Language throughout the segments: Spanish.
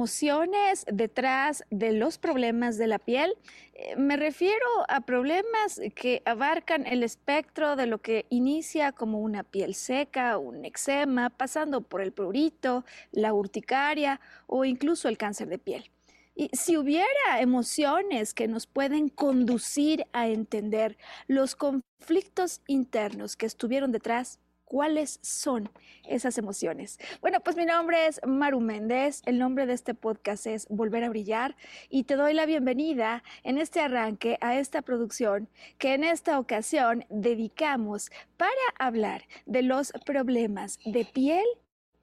Emociones detrás de los problemas de la piel? Eh, me refiero a problemas que abarcan el espectro de lo que inicia como una piel seca, un eczema, pasando por el prurito, la urticaria o incluso el cáncer de piel. Y si hubiera emociones que nos pueden conducir a entender los conflictos internos que estuvieron detrás, cuáles son esas emociones. Bueno, pues mi nombre es Maru Méndez, el nombre de este podcast es Volver a Brillar y te doy la bienvenida en este arranque a esta producción que en esta ocasión dedicamos para hablar de los problemas de piel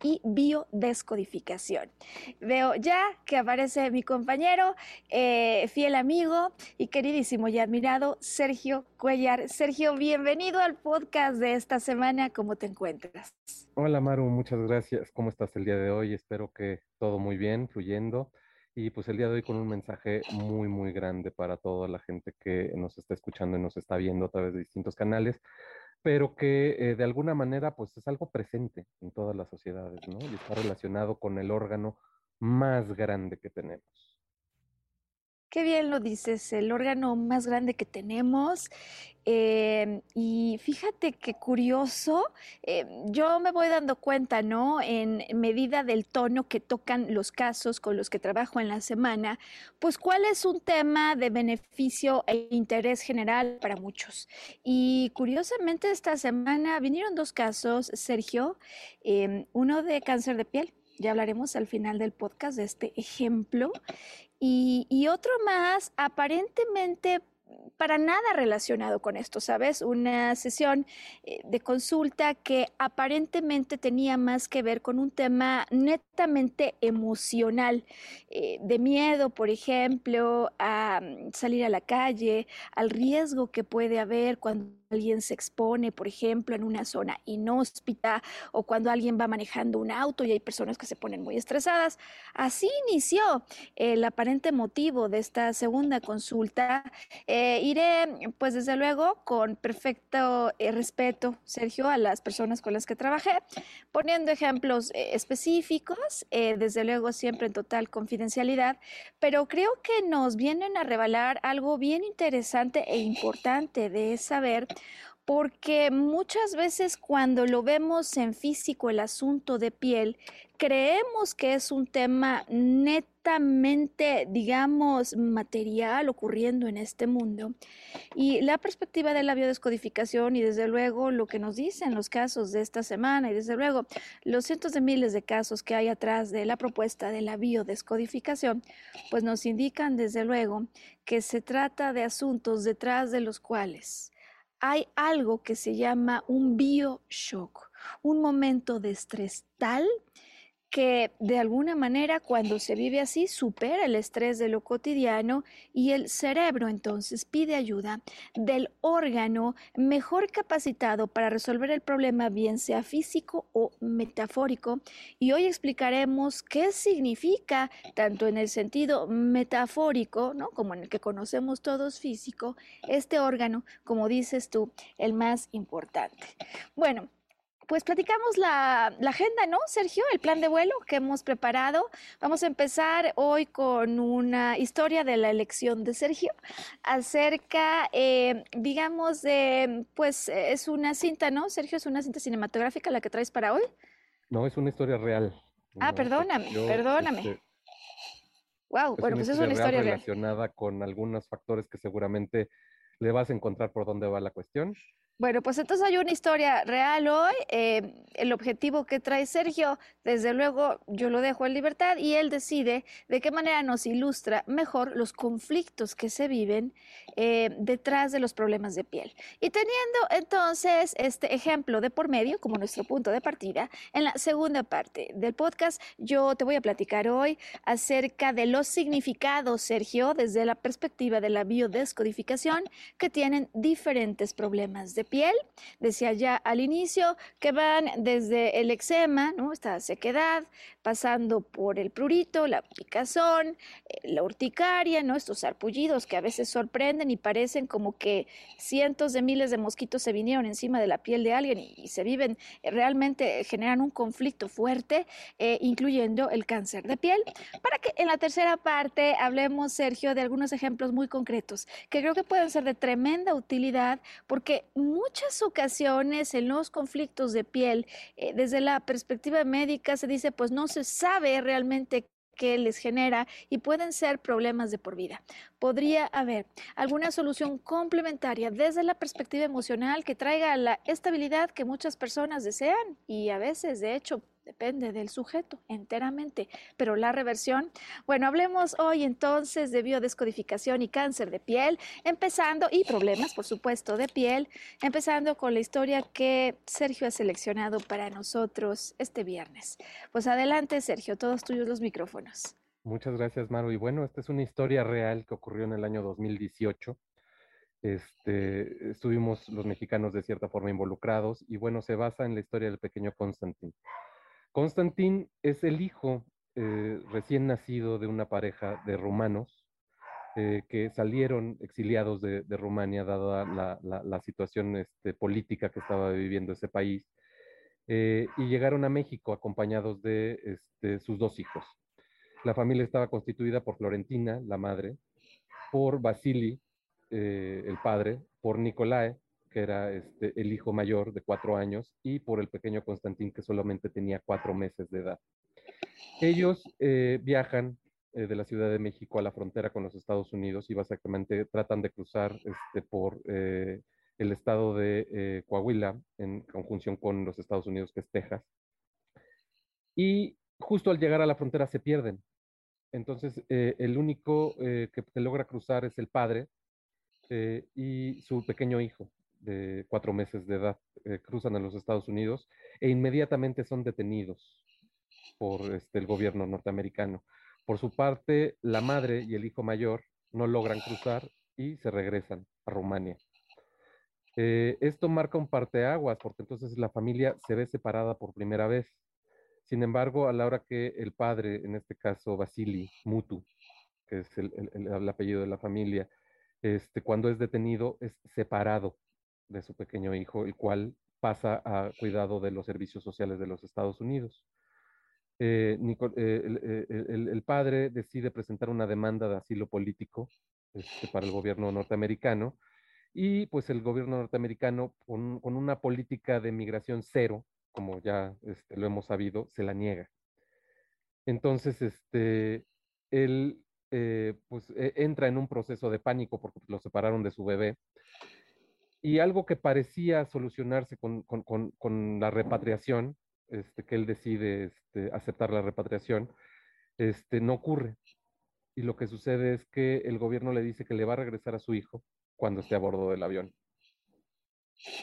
y biodescodificación. Veo ya que aparece mi compañero, eh, fiel amigo y queridísimo y admirado Sergio Cuellar. Sergio, bienvenido al podcast de esta semana. ¿Cómo te encuentras? Hola Maru, muchas gracias. ¿Cómo estás el día de hoy? Espero que todo muy bien, fluyendo. Y pues el día de hoy con un mensaje muy, muy grande para toda la gente que nos está escuchando y nos está viendo a través de distintos canales pero que eh, de alguna manera pues es algo presente en todas las sociedades, ¿no? Y está relacionado con el órgano más grande que tenemos. Qué bien lo dices, el órgano más grande que tenemos. Em, y fíjate qué curioso, em, yo me voy dando cuenta, ¿no? En medida del tono que tocan los casos con los que trabajo en la semana, pues cuál es un tema de beneficio e interés general para muchos. Y curiosamente esta semana vinieron dos casos, Sergio, em, uno de cáncer de piel. Ya hablaremos al final del podcast de este ejemplo. Y, otro más, aparentemente para nada relacionado con esto, ¿sabes? Una sesión eh, de consulta que aparentemente tenía más que ver con un tema netamente emocional, eh, de miedo, por ejemplo, a mm, salir a la calle, al riesgo que puede haber cuando alguien se expone, por ejemplo, en una zona inhóspita o cuando alguien va manejando un auto y hay personas que se ponen muy estresadas. Así inició el aparente motivo de esta segunda consulta. Eh, iré, pues desde luego, con perfecto eh, respeto, Sergio, a las personas con las que trabajé, poniendo ejemplos eh, específicos, desde luego siempre en total confidencialidad, pero creo que nos vienen a revelar algo bien interesante e importante de saber porque muchas veces cuando lo vemos en físico el asunto de piel, creemos que es un tema netamente, digamos, material ocurriendo en este mundo. Y la perspectiva de la biodescodificación y desde luego lo que nos dicen los casos de esta semana y desde luego los cientos de miles de casos que hay atrás de la propuesta de la biodescodificación, pues nos indican desde luego que se trata de asuntos detrás de los cuales hay algo que se llama un bioshock, un momento de estrés tal que de alguna manera cuando se vive así supera el estrés de lo cotidiano y el cerebro entonces pide ayuda del órgano mejor capacitado para resolver el problema bien sea físico o metafórico y hoy explicaremos qué significa tanto en el sentido metafórico, ¿no? como en el que conocemos todos físico, este órgano, como dices tú, el más importante. Bueno, pues platicamos la, agenda, ¿no, Sergio? El plan de vuelo que hemos preparado. Vamos a empezar hoy con una historia de la elección de Sergio acerca, eh, digamos, de, pues es una cinta, ¿no? Sergio, es una cinta cinematográfica la que traes para hoy. No, es una historia real. Ah, perdóname, perdóname. wow, este, bueno, pues es una historia real relacionada con algunos factores que seguramente le vas a encontrar por dónde va la cuestión. Bueno, pues entonces hay una historia real hoy. Eh, el objetivo que trae Sergio, desde luego, yo lo dejo en libertad y él decide de qué manera nos ilustra mejor los conflictos que se viven eh, detrás de los problemas de piel. Y teniendo entonces este ejemplo de por medio como nuestro punto de partida, en la segunda parte del podcast yo te voy a platicar hoy acerca de los significados, Sergio, desde la perspectiva de la biodescodificación, que tienen diferentes problemas de piel. Decía ya al inicio que van desde el eczema, ¿no? esta sequedad, pasando por el prurito, la picazón, eh, la urticaria, ¿no? estos sarpullidos que a veces sorprenden y parecen como que cientos de miles de mosquitos se vinieron encima de la piel de alguien y, se viven, eh, realmente generan un conflicto fuerte, eh, incluyendo el cáncer de piel. Para que en la tercera parte hablemos, Sergio, de algunos ejemplos muy concretos que creo que pueden ser de tremenda utilidad porque muchas ocasiones en los conflictos de piel, eh, desde la perspectiva médica, se dice, pues no se sabe realmente qué les genera y pueden ser problemas de por vida. Podría haber alguna solución complementaria desde la perspectiva emocional que traiga la estabilidad que muchas personas desean y a veces, de hecho, depende del sujeto enteramente, pero la reversión, bueno, hablemos hoy entonces de biodescodificación y cáncer de piel, empezando, y problemas, por supuesto, de piel, empezando con la historia que Sergio ha seleccionado para nosotros este viernes. Pues adelante, Sergio, todos tuyos los micrófonos. Muchas gracias, Maru. Y bueno, esta es una historia real que ocurrió en el año 2018. Este, estuvimos los mexicanos de cierta forma involucrados y bueno, se basa en la historia del pequeño Constantín. Constantín es el hijo eh, recién nacido de una pareja de rumanos eh, que salieron exiliados de, Rumania, dada la, situación este, política que estaba viviendo ese país, eh, y llegaron a México acompañados de este, sus dos hijos. La familia estaba constituida por Florentina, la madre, por Vasili, el padre, por Nicolae, que era este, el hijo mayor de cuatro años, y por el pequeño Constantín, que solamente tenía cuatro meses de edad. Ellos eh, viajan eh, de la Ciudad de México a la frontera con los Estados Unidos y básicamente tratan de cruzar este, por eh, el estado de Coahuila en conjunción con los Estados Unidos, que es Texas. Y justo al llegar a la frontera se pierden. Entonces, el único que, que, logra cruzar es el padre y su pequeño hijo de cuatro meses de edad eh, cruzan a los Estados Unidos e inmediatamente son detenidos por este, el gobierno norteamericano. Por su parte, la madre y el hijo mayor no logran cruzar y se regresan a Rumania. Eh, esto marca un parteaguas porque entonces la familia se ve separada por primera vez. Sin embargo, a la hora que el padre, en este caso Vasily Mutu, que es el, el apellido de la familia, este, cuando es detenido, es separado de su pequeño hijo, el cual pasa a cuidado de los servicios sociales de los Estados Unidos. Eh, eh, eh, el, padre decide presentar una demanda de asilo político este, para el gobierno norteamericano y pues el gobierno norteamericano con, una política de migración cero, como ya este, lo hemos sabido, se la niega. Entonces, este, él pues e, entra en un proceso de pánico porque lo separaron de su bebé y algo que parecía solucionarse con, la repatriación, este, que él decide este, aceptar la repatriación, este, no ocurre. Y lo que sucede es que el gobierno le dice que le va a regresar a su hijo cuando esté a bordo del avión.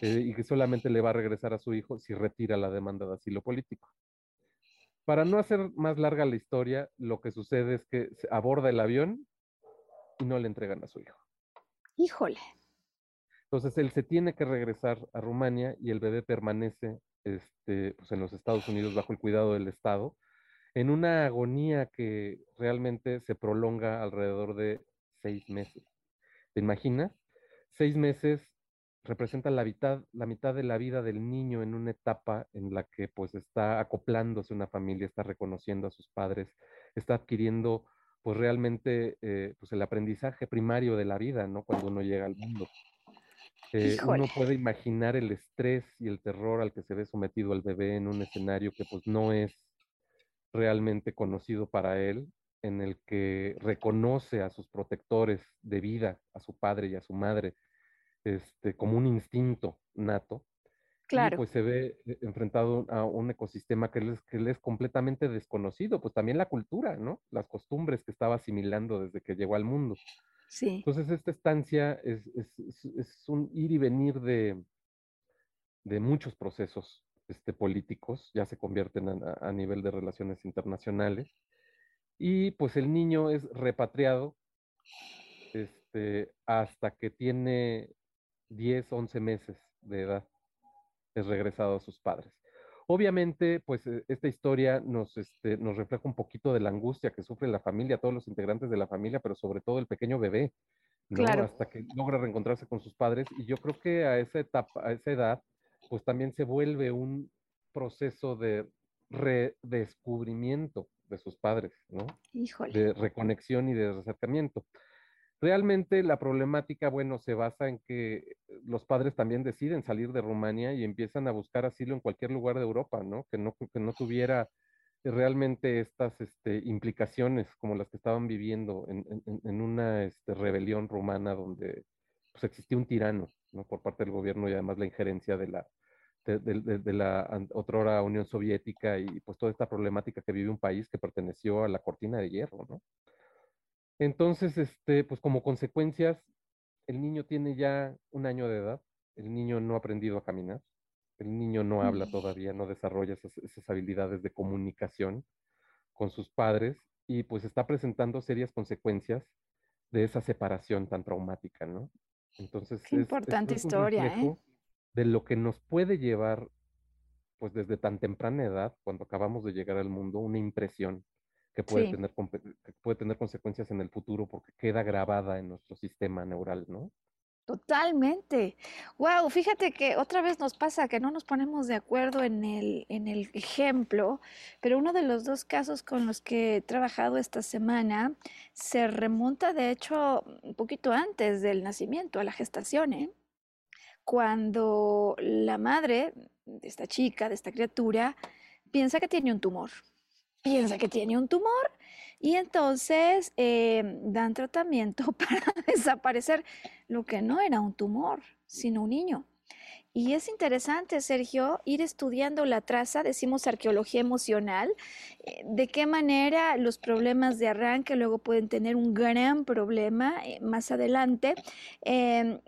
Eh, y que solamente le va a regresar a su hijo si retira la demanda de asilo político. Para no hacer más larga la historia, lo que sucede es que se aborda el avión y no le entregan a su hijo. Híjole. Entonces él se tiene que regresar a Rumania y el bebé permanece este, pues en los Estados Unidos bajo el cuidado del Estado, en una agonía que realmente se prolonga alrededor de seis meses. ¿Te imaginas? Seis meses representa la mitad, la mitad de la vida del niño en una etapa en la que pues está acoplándose una familia, está reconociendo a sus padres, está adquiriendo pues realmente eh, pues el aprendizaje primario de la vida, ¿no? Cuando uno llega al mundo. Eh, uno puede imaginar el estrés y el terror al que se ve sometido el bebé en un escenario que pues no es realmente conocido para él, en el que reconoce a sus protectores de vida, a su padre y a su madre, este, como un instinto nato. Claro. Y pues se ve eh, enfrentado a un ecosistema que le que es completamente desconocido, pues también la cultura, ¿no? Las costumbres que estaba asimilando desde que llegó al mundo. Entonces esta estancia es, un ir y venir de, muchos procesos este, políticos, ya se convierten a, a, nivel de relaciones internacionales, y pues el niño es repatriado este, hasta que tiene 10, 11 meses de edad, es regresado a sus padres. Obviamente, pues e, esta historia nos, este, nos refleja un poquito de la angustia que sufre la familia, todos los integrantes de la familia, pero sobre todo el pequeño bebé, ¿no? Claro. Hasta que logra reencontrarse con sus padres. Y yo creo que a esa etapa, a esa edad, pues también se vuelve un proceso de redescubrimiento de sus padres, ¿no? Híjole. De reconexión y de acercamiento. Realmente la problemática, bueno, se basa en que los padres también deciden salir de Rumania y empiezan a buscar asilo en cualquier lugar de Europa, ¿no? Que no, que no tuviera realmente estas este, implicaciones como las que estaban viviendo en, en, en una este, rebelión rumana donde pues, existía un tirano, ¿no? Por parte del gobierno y además la injerencia de la, de, de, de, la otrora Unión Soviética y pues toda esta problemática que vive un país que perteneció a la cortina de hierro, ¿no? Entonces, este, pues como consecuencias, el niño tiene ya un año de edad, el niño no ha aprendido a caminar, el niño no habla todavía, no desarrolla esas, esas habilidades de comunicación con sus padres y pues está presentando serias consecuencias de esa separación tan traumática, ¿no? Entonces, Qué importante es, historia, ¿eh? De lo que nos puede llevar, pues desde tan temprana edad, cuando acabamos de llegar al mundo, una impresión que puede, Sí. tener, que puede tener consecuencias en el futuro porque queda grabada en nuestro sistema neural, ¿no? Totalmente. Wow, fíjate que otra vez nos pasa que no nos ponemos de acuerdo en el, en el ejemplo, pero uno de los dos casos con los que he trabajado esta semana se remonta de hecho un poquito antes del nacimiento, a la gestación, ¿eh? Cuando la madre de esta chica, de esta criatura, piensa que tiene un tumor. Piensa que tiene un tumor y entonces eh, dan tratamiento para desaparecer lo que no era un tumor, sino un niño. Y es interesante, Sergio, ir estudiando la traza, decimos arqueología emocional, eh, de qué manera los problemas de arranque luego pueden tener un gran problema eh, más adelante, eh,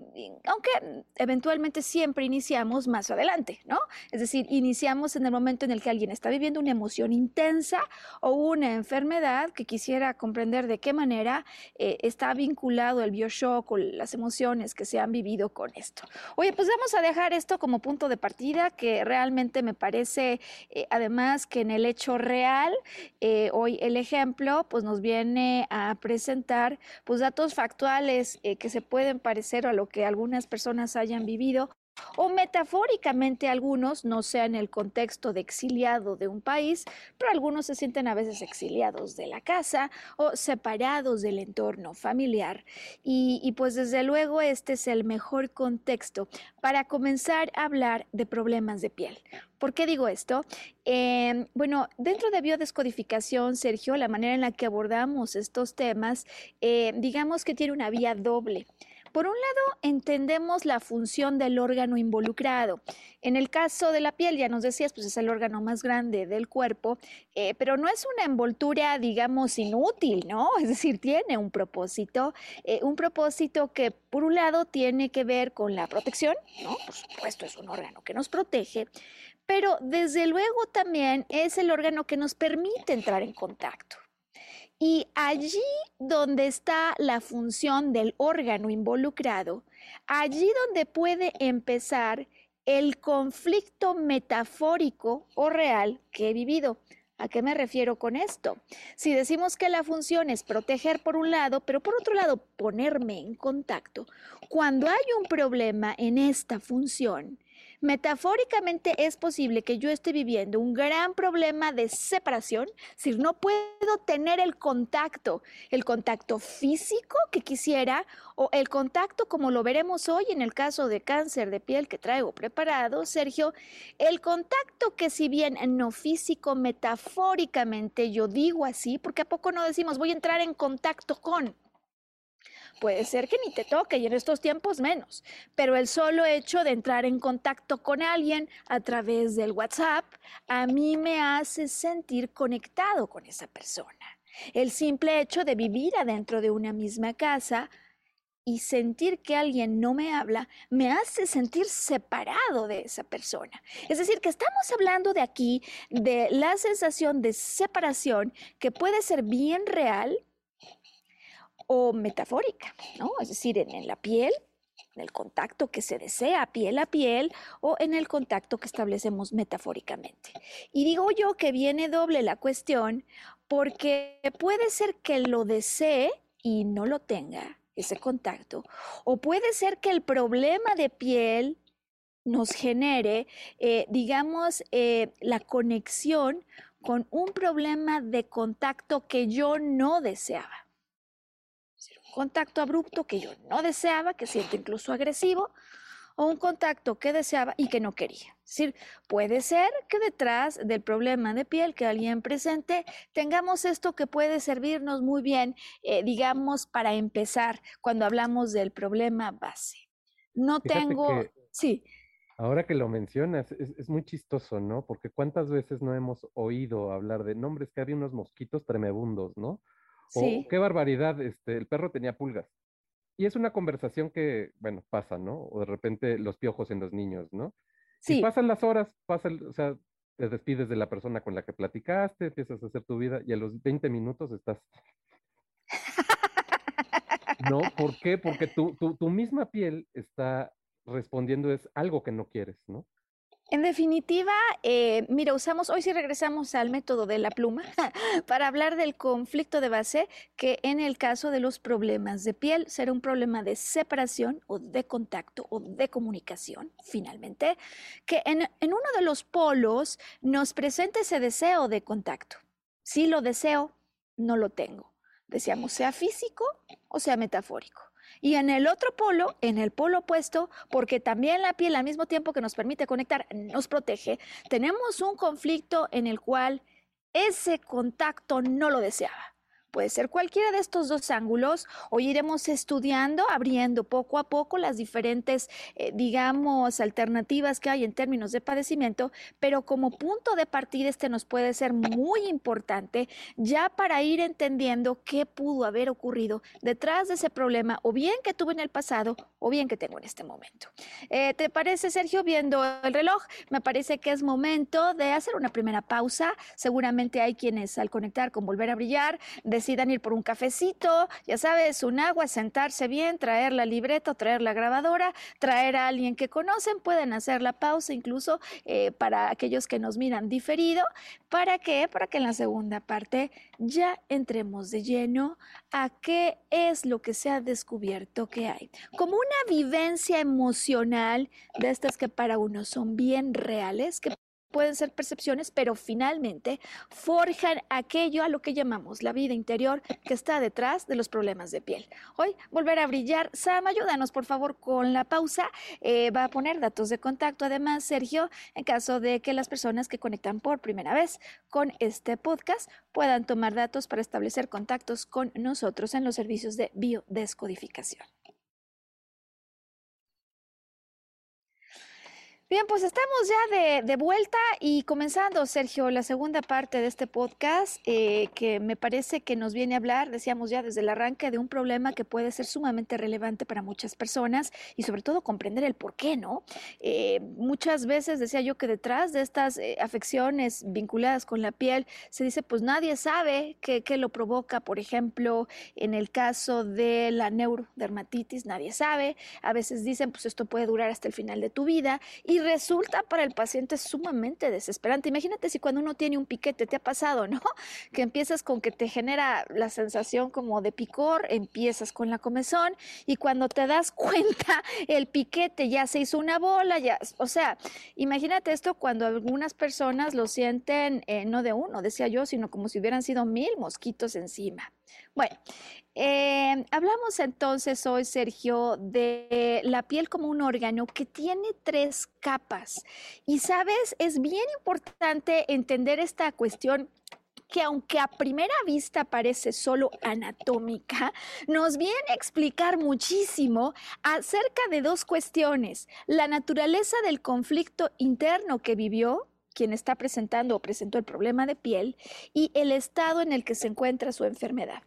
aunque eventualmente siempre iniciamos más adelante, ¿no? Es decir, iniciamos en el momento en el que alguien está viviendo una emoción intensa o una enfermedad que quisiera comprender de qué manera eh, está vinculado el bioshock o las emociones que se han vivido con esto. Oye, pues vamos a dejar esto como punto de partida, que realmente me parece, eh, además, que en el hecho real, eh, hoy el ejemplo, pues nos viene a presentar, pues datos factuales eh, que se pueden parecer a lo que algunas personas hayan vivido o metafóricamente algunos, no sea en el contexto de exiliado de un país, pero algunos se sienten a veces exiliados de la casa o separados del entorno familiar. Y, pues desde luego este es el mejor contexto para comenzar a hablar de problemas de piel. ¿Por qué digo esto? Eh, bueno, dentro de biodescodificación, Sergio, la manera en la que abordamos estos temas, eh, digamos que tiene una vía doble. Por un lado, entendemos la función del órgano involucrado. En el caso de la piel, ya nos decías, pues es el órgano más grande del cuerpo, eh, pero no es una envoltura, digamos, inútil, ¿no? Es decir, tiene un propósito, eh, un propósito que, por un lado, tiene que ver con la protección, ¿no? Por supuesto, es un órgano que nos protege, pero desde luego también es el órgano que nos permite entrar en contacto. Y allí donde está la función del órgano involucrado, allí donde puede empezar el conflicto metafórico o real que he vivido. ¿A qué me refiero con esto? Si decimos que la función es proteger por un lado, pero por otro lado ponerme en contacto, cuando hay un problema en esta función, Metafóricamente es posible que yo esté viviendo un gran problema de separación, si no puedo tener el contacto, el contacto físico que quisiera o el contacto como lo veremos hoy en el caso de cáncer de piel que traigo preparado, Sergio, el contacto que si bien no físico, metafóricamente yo digo así, porque a poco no decimos voy a entrar en contacto con, Puede ser que ni te toque y en estos tiempos menos, pero el solo hecho de entrar en contacto con alguien a través del WhatsApp a mí me hace sentir conectado con esa persona. El simple hecho de vivir adentro de una misma casa y sentir que alguien no me habla me hace sentir separado de esa persona. Es decir, que estamos hablando de aquí de la sensación de separación que puede ser bien real o metafórica, ¿no? Es decir, en, la piel, en el contacto que se desea piel a piel o en el contacto que establecemos metafóricamente. Y digo yo que viene doble la cuestión porque puede ser que lo desee y no lo tenga, ese contacto, o puede ser que el problema de piel nos genere, eh, digamos, eh, la conexión con un problema de contacto que yo no deseaba contacto abrupto que yo no deseaba, que siento incluso agresivo, o un contacto que deseaba y que no quería. Es decir, puede ser que detrás del problema de piel que alguien presente tengamos esto que puede servirnos muy bien, eh, digamos, para empezar cuando hablamos del problema base. No tengo... sí. Ahora que lo mencionas, es, muy chistoso, ¿no? Porque cuántas veces no hemos oído hablar de nombres que había unos mosquitos tremebundos, ¿no? Sí. qué barbaridad, este, el perro tenía pulgas. Y es una conversación que, bueno, pasa, ¿no? O de repente los piojos en los niños, ¿no? Sí. Y pasan las horas, pasa, o sea, te despides de la persona con la que platicaste, empiezas a hacer tu vida y a los 20 minutos estás... ¿No? ¿Por qué? Porque tu, tu, tu misma piel está respondiendo es algo que no quieres, ¿no? En definitiva, eh, mira, usamos, hoy sí regresamos al método de la pluma para hablar del conflicto de base, que en el caso de los problemas de piel será un problema de separación o de contacto o de comunicación, finalmente, que en, en uno de los polos nos presenta ese deseo de contacto. Si lo deseo, no lo tengo. Deseamos sea físico o sea metafórico. Y en el otro polo, en el polo opuesto, porque también la piel al mismo tiempo que nos permite conectar, nos protege, tenemos un conflicto en el cual ese contacto no lo deseaba. Puede ser cualquiera de estos dos ángulos. Hoy iremos estudiando, abriendo poco a poco las diferentes, eh, digamos, alternativas que hay en términos de padecimiento, pero como punto de partida este nos puede ser muy importante ya para ir entendiendo qué pudo haber ocurrido detrás de ese problema, o bien que tuve en el pasado, o bien que tengo en este momento. Eh, ¿Te parece, Sergio, viendo el reloj? Me parece que es momento de hacer una primera pausa. Seguramente hay quienes al conectar con Volver a Brillar, decidan ir por un cafecito, ya sabes, un agua, sentarse bien, traer la libreta, traer la grabadora, traer a alguien que conocen, pueden hacer la pausa incluso eh, para aquellos que nos miran diferido. ¿Para qué? Para que en la segunda parte ya entremos de lleno a qué es lo que se ha descubierto que hay. Como una vivencia emocional de estas que para uno son bien reales, que pueden ser percepciones, pero finalmente forjan aquello a lo que llamamos la vida interior que está detrás de los problemas de piel. Hoy, volver a brillar. Sam, ayúdanos por favor con la pausa. Eh, va a poner datos de contacto, además, Sergio, en caso de que las personas que conectan por primera vez con este podcast puedan tomar datos para establecer contactos con nosotros en los servicios de biodescodificación. Bien, pues estamos ya de, vuelta y comenzando, Sergio, la segunda parte de este podcast eh, que me parece que nos viene a hablar, decíamos ya desde el arranque, de un problema que puede ser sumamente relevante para muchas personas y sobre todo comprender el por qué, ¿no? Eh, muchas veces decía yo que detrás de estas eh, afecciones vinculadas con la piel se dice, pues nadie sabe qué, qué lo provoca, por ejemplo, en el caso de la neurodermatitis, nadie sabe, a veces dicen, pues esto puede durar hasta el final de tu vida y resulta para el paciente sumamente desesperante. Imagínate si cuando uno tiene un piquete, te ha pasado, ¿no? Que empiezas con que te genera la sensación como de picor, empiezas con la comezón y cuando te das cuenta, el piquete ya se hizo una bola, ya, o sea, imagínate esto cuando algunas personas lo sienten eh, no de uno, decía yo, sino como si hubieran sido mil mosquitos encima. Bueno, eh, hablamos entonces hoy, Sergio, de la piel como un órgano que tiene tres capas. Y sabes, es bien importante entender esta cuestión que aunque a primera vista parece solo anatómica, nos viene a explicar muchísimo acerca de dos cuestiones. La naturaleza del conflicto interno que vivió quien está presentando o presentó el problema de piel y el estado en el que se encuentra su enfermedad.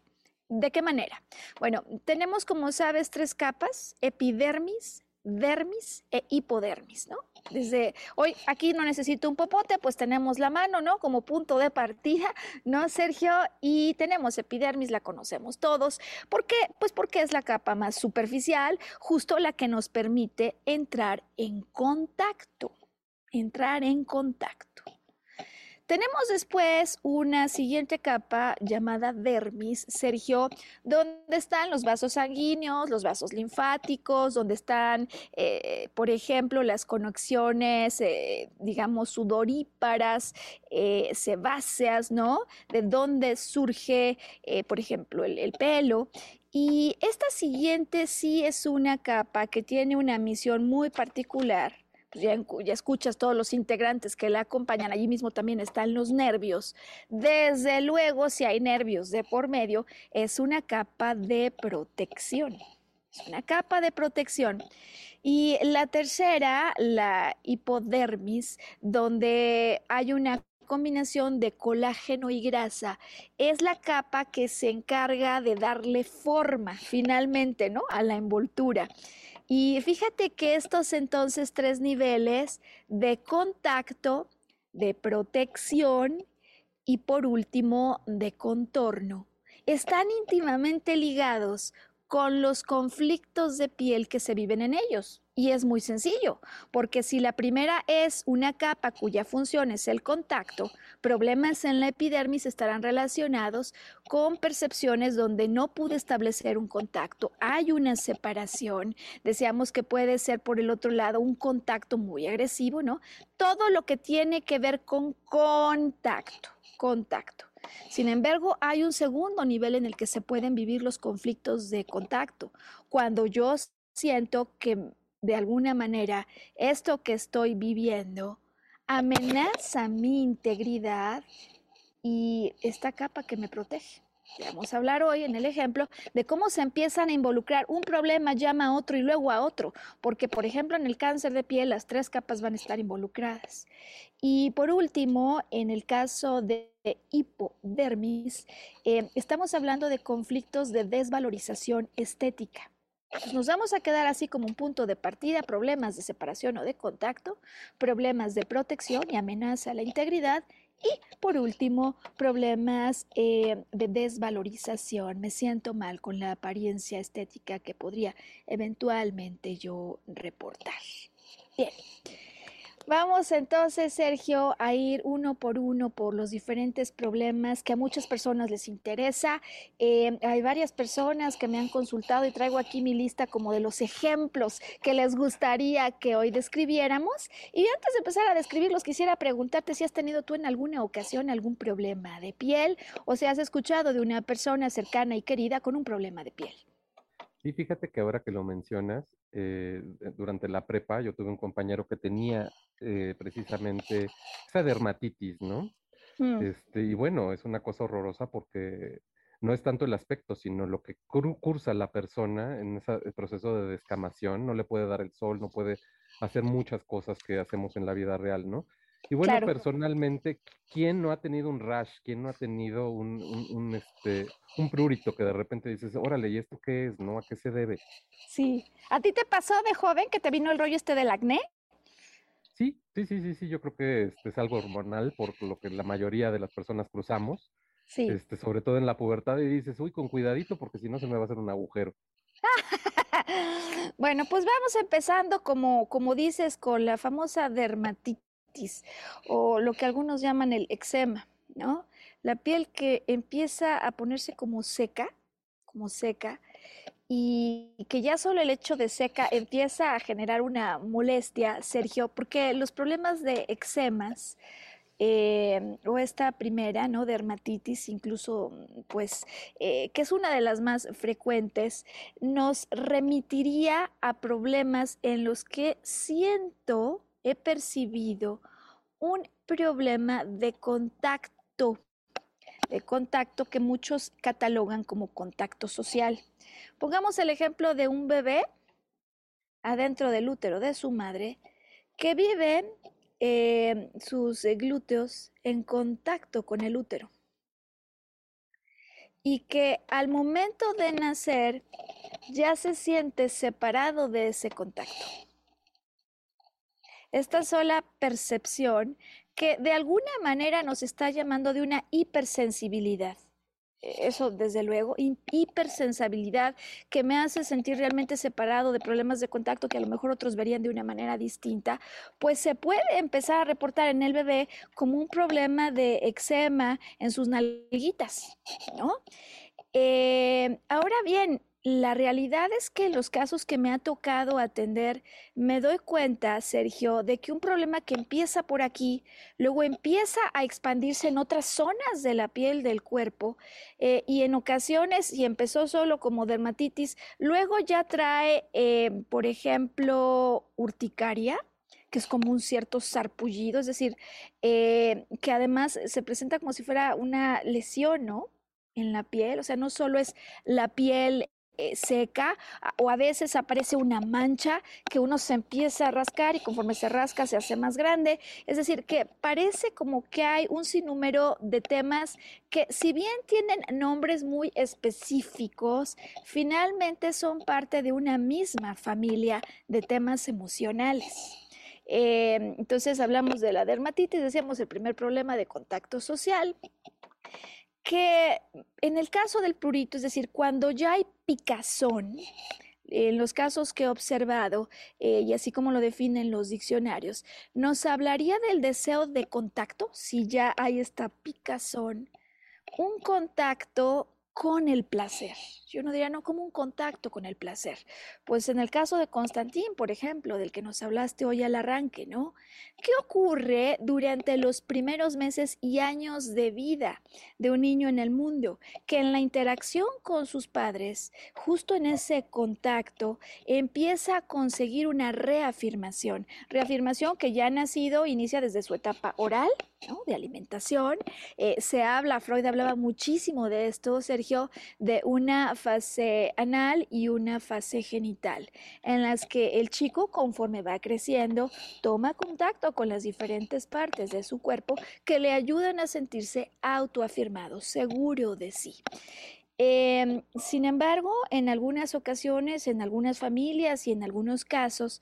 ¿De qué manera? Bueno, tenemos, como sabes, tres capas, epidermis, dermis e hipodermis, ¿no? Desde hoy aquí no necesito un popote, pues tenemos la mano, ¿no? Como punto de partida, ¿no, Sergio? Y tenemos epidermis, la conocemos todos. ¿Por qué? Pues porque es la capa más superficial, justo la que nos permite entrar en contacto, entrar en contacto. Tenemos después una siguiente capa llamada dermis, Sergio, donde están los vasos sanguíneos, los vasos linfáticos, donde están, eh, por ejemplo, las conexiones, eh, digamos, sudoríparas, eh, sebáceas, ¿no? De dónde surge, por ejemplo, el pelo. Y esta siguiente sí es una capa que tiene una misión muy particular pues, ya, escuchas todos los integrantes que la acompañan, allí mismo también están los nervios. Desde luego, si hay nervios de por medio, es una capa de protección. Es una capa de protección. Y la tercera, la hipodermis, donde hay una combinación de colágeno y grasa es la capa que se encarga de darle forma finalmente ¿no? a la envoltura. Y fíjate que estos entonces tres niveles de contacto, de protección y por último de contorno están íntimamente ligados con los conflictos de piel que se viven en ellos. Y es muy sencillo, porque si la primera es una capa cuya función es el contacto, problemas en la epidermis estarán relacionados con percepciones donde no pude establecer un contacto. Hay una separación. Deseamos que puede ser por el otro lado un contacto muy agresivo, ¿no? Todo lo que tiene que ver con contacto, contacto. Sin embargo, hay un segundo nivel en el que se pueden vivir los conflictos de contacto. Cuando yo siento que de alguna manera esto que estoy viviendo amenaza mi integridad y esta capa que me protege. Vamos a hablar hoy en el ejemplo de cómo se empiezan a involucrar. Un problema llama a otro y luego a otro, porque por ejemplo en el cáncer de piel las tres capas van a estar involucradas. Y por último, en el caso de hipodermis, eh, estamos hablando de conflictos de desvalorización estética. Nos vamos a quedar así como un punto de partida, problemas de separación o de contacto, problemas de protección y amenaza a la integridad y por último, problemas eh, de desvalorización. Me siento mal con la apariencia estética que podría eventualmente yo reportar. Bien. Vamos entonces, Sergio, a ir uno por uno por los diferentes problemas que a muchas personas les interesa. Eh, hay varias personas que me han consultado y traigo aquí mi lista como de los ejemplos que les gustaría que hoy describiéramos. Y antes de empezar a describirlos, quisiera preguntarte si has tenido tú en alguna ocasión algún problema de piel o si has escuchado de una persona cercana y querida con un problema de piel. Sí, fíjate que ahora que lo mencionas, eh, durante la prepa yo tuve un compañero que tenía eh, precisamente esa dermatitis, ¿no? Mm. Este, y bueno, es una cosa horrorosa porque no es tanto el aspecto, sino lo que cursa la persona en ese proceso de descamación, no le puede dar el sol, no puede hacer muchas cosas que hacemos en la vida real, ¿no? Y bueno, personalmente, ¿quién no ha tenido un rash? ¿Quién no ha tenido un, un, este, un prurito que de repente dices, órale, ¿y esto qué es? ¿No? ¿A qué se debe? Sí. ¿A ti te pasó de joven que te vino el rollo este del acné? Sí, sí, sí, sí, sí, yo creo que este es algo hormonal por lo que la mayoría de las personas cruzamos. Sí. Este, sobre todo en la pubertad y dices, uy, con cuidadito porque si no se me va a hacer un agujero. bueno, pues vamos empezando como, como dices con la famosa dermatitis o lo que algunos llaman el eczema, ¿no? La piel que empieza a ponerse como seca, como seca, y que ya solo el hecho de seca empieza a generar una molestia, Sergio, porque los problemas de eczemas eh, o esta primera, ¿no? Dermatitis, incluso, pues, eh, que es una de las más frecuentes, nos remitiría a problemas en los que siento, he percibido un problema de contacto, de contacto que muchos catalogan como contacto social. Pongamos el ejemplo de un bebé adentro del útero de su madre que vive eh, sus glúteos en contacto con el útero y que al momento de nacer ya se siente separado de ese contacto. Esta sola percepción que de alguna manera nos está llamando de una hipersensibilidad eso desde luego, hipersensibilidad que me hace sentir realmente separado de problemas de contacto que a lo mejor otros verían de una manera distinta, pues se puede empezar a reportar en el bebé como un problema de eczema en sus nalguitas, ¿no? Eh, ahora bien, la realidad es que en los casos que me ha tocado atender, me doy cuenta, Sergio, de que un problema que empieza por aquí, luego empieza a expandirse en otras zonas de la piel del cuerpo eh, y en ocasiones, y empezó solo como dermatitis, luego ya trae, eh, por ejemplo, urticaria que es como un cierto sarpullido, es decir, eh, que además se presenta como si fuera una lesión, ¿no? en la piel, o sea, no solo es la piel eh, seca o a veces aparece una mancha que uno se empieza a rascar y conforme se rasca se hace más grande. Es decir, que parece como que hay un sinnúmero de temas que si bien tienen nombres muy específicos, finalmente son parte de una misma familia de temas emocionales. Eh, entonces hablamos de la dermatitis, decíamos el primer problema de contacto social que en el caso del prurito, es decir, cuando ya hay picazón, en los casos que he observado, eh, y así como lo definen los diccionarios, nos hablaría del deseo de contacto, si ya hay esta picazón, un contacto con el placer. Yo no diría no como un contacto con el placer. Pues en el caso de Constantín, por ejemplo, del que nos hablaste hoy al arranque, ¿no? ¿Qué ocurre durante los primeros meses y años de vida de un niño en el mundo? Que en la interacción con sus padres, justo en ese contacto, empieza a conseguir una reafirmación. Reafirmación que ya ha nacido, inicia desde su etapa oral, ¿no? de alimentación. Eh, se habla, Freud hablaba muchísimo de esto, Sergio, de una fase anal y una fase genital, en las que el chico, conforme va creciendo, toma contacto con las diferentes partes de su cuerpo que le ayudan a sentirse autoafirmado, seguro de sí. Em, sin embargo, en algunas ocasiones, en algunas familias y en algunos casos,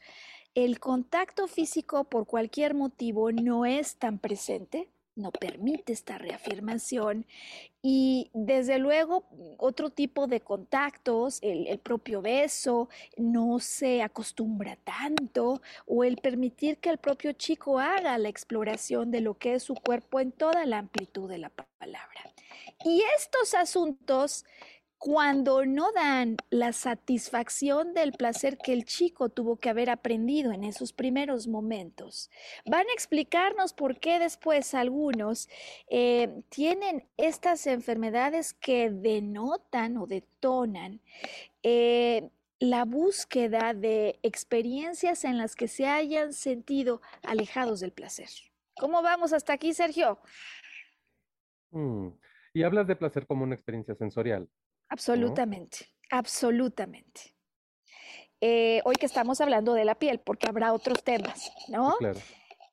el contacto físico por cualquier motivo no es tan presente, no permite esta reafirmación y desde luego otro tipo de contactos, el, propio beso, no se acostumbra tanto o el permitir que el propio chico haga la exploración de lo que es su cuerpo en toda la amplitud de la palabra. Y estos asuntos cuando no dan la satisfacción del placer que el chico tuvo que haber aprendido en esos primeros momentos, van a explicarnos por qué después algunos eh, tienen estas enfermedades que denotan o detonan eh, la búsqueda de experiencias en las que se hayan sentido alejados del placer. ¿Cómo vamos hasta aquí, Sergio? Mm, y hablas de placer como una experiencia sensorial. Absolutamente, absolutamente. Eh, hoy que estamos hablando de la piel, porque habrá otros temas, ¿no? claro.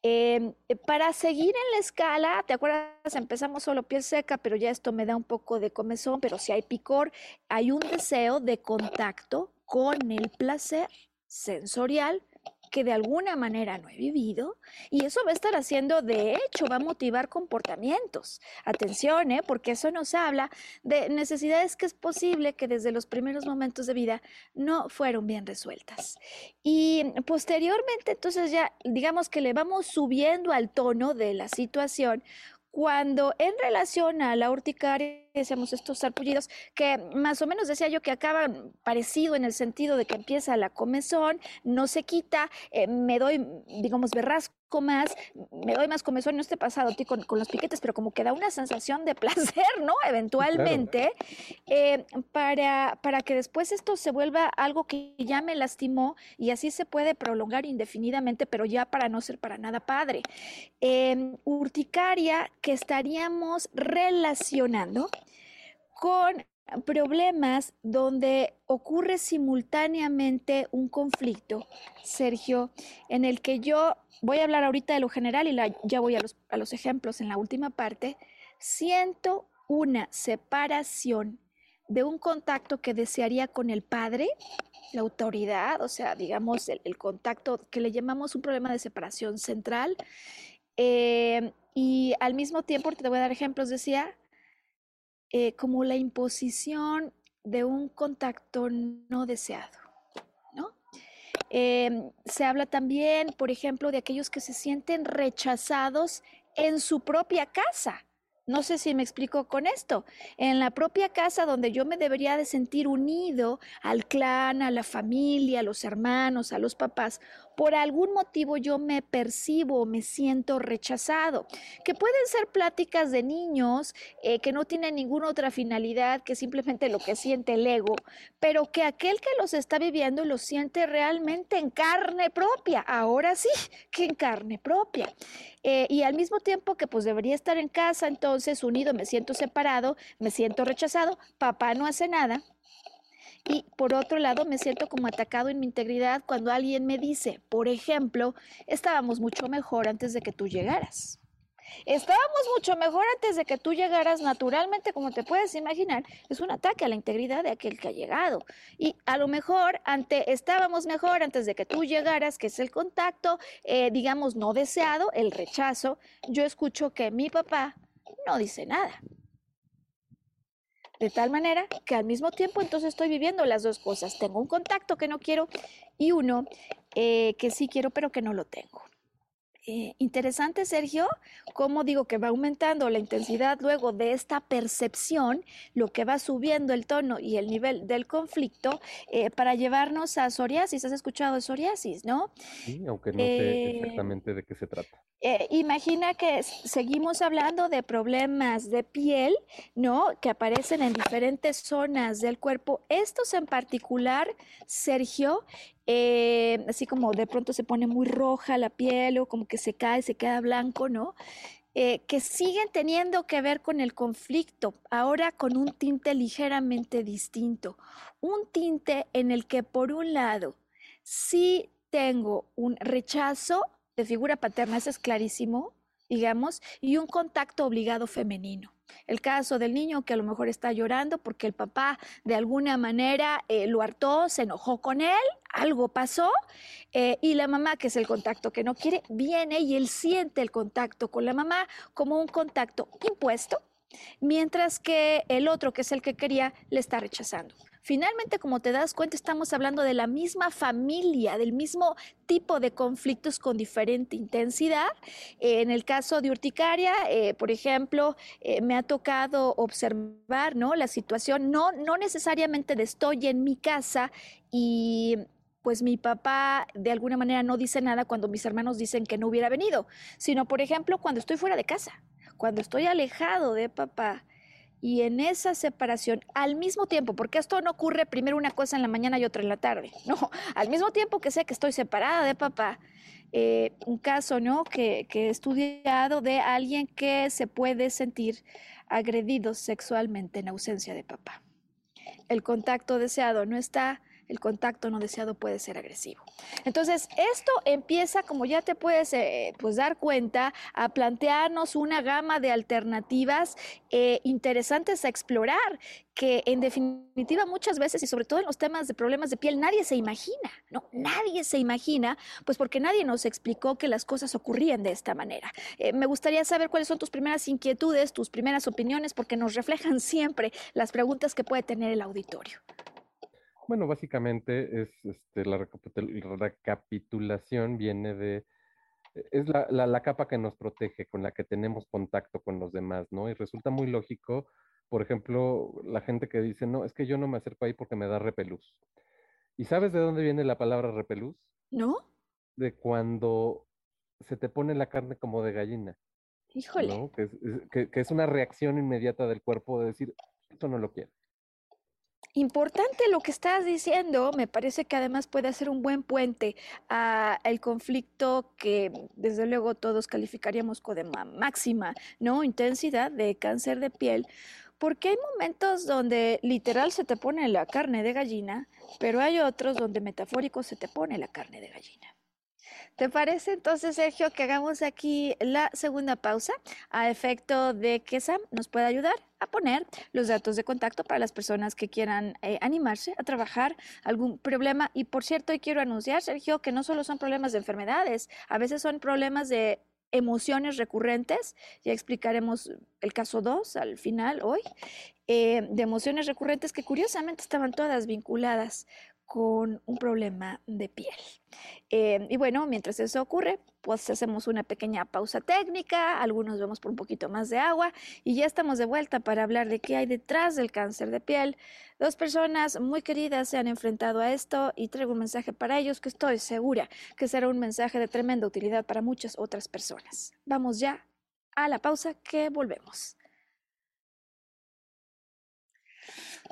Em, eh, para seguir en la escala, ¿te acuerdas? Empezamos solo piel seca, pero ya esto me da un poco de comezón, pero si hay picor, hay un deseo de contacto con el placer sensorial que de alguna manera no he vivido y eso va a estar haciendo, de hecho, va a motivar comportamientos. Atención, ¿eh? porque eso nos habla de necesidades que es posible que desde los primeros momentos de vida no fueron bien resueltas. Y posteriormente, entonces ya digamos que le vamos subiendo al tono de la situación cuando en relación a la urticaria, decíamos estos sarpullidos, que más o menos decía yo que acaban parecido en el sentido de que empieza la comezón, no se quita, eh, me doy, digamos, berrasco más, me doy más comezón, no esté pasado ti con, los piquetes, pero como que da una sensación de placer, ¿no? Eventualmente, eh, para, para que después esto se vuelva algo que ya me lastimó y así se puede prolongar indefinidamente, pero ya para no ser para nada padre. Em, urticaria que estaríamos relacionando con problemas donde ocurre simultáneamente un conflicto, Sergio, en el que yo voy a hablar ahorita de lo general y ya voy a los, a los ejemplos en la última parte, siento una separación de un contacto que desearía con el padre, la autoridad, o sea, digamos, el, contacto que le llamamos un problema de separación central. Eh, y al mismo tiempo, te voy a dar ejemplos, decía, eh, como la imposición de un contacto no deseado. Em, se habla también, por ejemplo, de aquellos que se sienten rechazados en su propia casa. No sé si me explico con esto. En la propia casa donde yo me debería de sentir unido al clan, a la familia, a los hermanos, a los papás, por algún motivo yo me percibo, me siento rechazado. Que pueden ser pláticas de niños eh, que no tienen ninguna otra finalidad que simplemente lo que siente el ego, pero que aquel que los está viviendo lo siente realmente en carne propia. Ahora sí, que en carne propia. Eh, y al mismo tiempo que pues debería estar en casa, entonces unido, me siento separado, me siento rechazado, papá no hace nada. Y por otro lado, me siento como atacado en mi integridad cuando alguien me dice, por ejemplo, estábamos mucho mejor antes de que tú llegaras. Estábamos mucho mejor antes de que tú llegaras naturalmente, como te puedes imaginar, es un ataque a la integridad de aquel que ha llegado. Y a lo mejor ante estábamos mejor antes de que tú llegaras, que es el contacto, eh, digamos, no deseado, el rechazo, yo escucho que mi papá no dice nada. De tal manera que al mismo tiempo entonces estoy viviendo las dos cosas. Tengo un contacto que no quiero y uno eh, que sí quiero pero que no lo tengo. Eh, interesante, Sergio, cómo digo que va aumentando la intensidad luego de esta percepción, lo que va subiendo el tono y el nivel del conflicto eh, para llevarnos a psoriasis. ¿Has escuchado de psoriasis, no? Sí, aunque no sé exactamente de qué se trata. Imagina que seguimos hablando de problemas de piel, ¿no? Que aparecen en diferentes zonas del cuerpo. Estos en particular, Sergio, eh, así como de pronto se pone muy roja la piel o como que se cae, se queda blanco, ¿no? Eh, que siguen teniendo que ver con el conflicto, ahora con un tinte ligeramente distinto. Un tinte en el que, por un lado, sí tengo un rechazo de figura paterna, eso es clarísimo, digamos, y un contacto obligado femenino. El caso del niño que a lo mejor está llorando porque el papá de alguna manera eh, lo hartó, se enojó con él, algo pasó, eh, y la mamá, que es el contacto que no quiere, viene y él siente el contacto con la mamá como un contacto impuesto, mientras que el otro, que es el que quería, le está rechazando. Finalmente, como te das cuenta, estamos hablando de la misma familia, del mismo tipo de conflictos con diferente intensidad. En el caso de urticaria, eh, por ejemplo, eh, me ha tocado observar ¿no? la situación, no, no necesariamente de estoy en mi casa y pues mi papá de alguna manera no dice nada cuando mis hermanos dicen que no hubiera venido, sino por ejemplo cuando estoy fuera de casa, cuando estoy alejado de papá y en esa separación, al mismo tiempo, porque esto no ocurre primero una cosa en la mañana y otra en la tarde, no, al mismo tiempo que sé que estoy separada de papá, eh, un caso, ¿no? Que, que he estudiado de alguien que se puede sentir agredido sexualmente en ausencia de papá. El contacto deseado no está, el contacto no deseado puede ser agresivo. Entonces, esto empieza, como ya te puedes eh, pues dar cuenta, a plantearnos una gama de alternativas eh, interesantes a explorar, que en definitiva muchas veces, y sobre todo en los temas de problemas de piel, nadie se imagina, ¿no? Nadie se imagina, pues porque nadie nos explicó que las cosas ocurrían de esta manera. Eh, me gustaría saber cuáles son tus primeras inquietudes, tus primeras opiniones, porque nos reflejan siempre las preguntas que puede tener el auditorio. Bueno, básicamente es este, la recapitulación viene de, e, es la, la, capa que nos protege, con la que tenemos contacto con los demás, ¿no? Y resulta muy lógico, por ejemplo, la gente que dice, no, es que yo no me acerco ahí porque me da repelús. ¿Y sabes de dónde viene la palabra repelús? ¿No? De cuando se te pone la carne como de gallina. Híjole. Que, es, que, que es una reacción inmediata del cuerpo de decir, esto no lo quiero. Importante lo que estás diciendo, me parece que además puede ser un buen puente al conflicto que desde luego todos calificaríamos como máxima, ¿no? Intensidad de cáncer de piel, porque hay momentos donde literal se te pone la carne de gallina, pero hay otros donde metafórico se te pone la carne de gallina. ¿Te parece entonces, Sergio, que hagamos aquí la segunda pausa a efecto de que Sam nos pueda ayudar a poner los datos de contacto para las personas que quieran eh, animarse a trabajar algún problema? Y por cierto, y quiero anunciar, Sergio, que no solo son problemas de enfermedades, a veces son problemas de emociones recurrentes, ya explicaremos el caso 2 al final hoy, eh, de emociones recurrentes que curiosamente estaban todas vinculadas con un problema de piel. Eh, y bueno, mientras eso ocurre, pues hacemos una pequeña pausa técnica, algunos vemos por un poquito más de agua y ya estamos de vuelta para hablar de qué hay detrás del cáncer de piel. Dos personas muy queridas se han enfrentado a esto y traigo un mensaje para ellos que estoy segura que será un mensaje de tremenda utilidad para muchas otras personas. Vamos ya a la pausa que volvemos.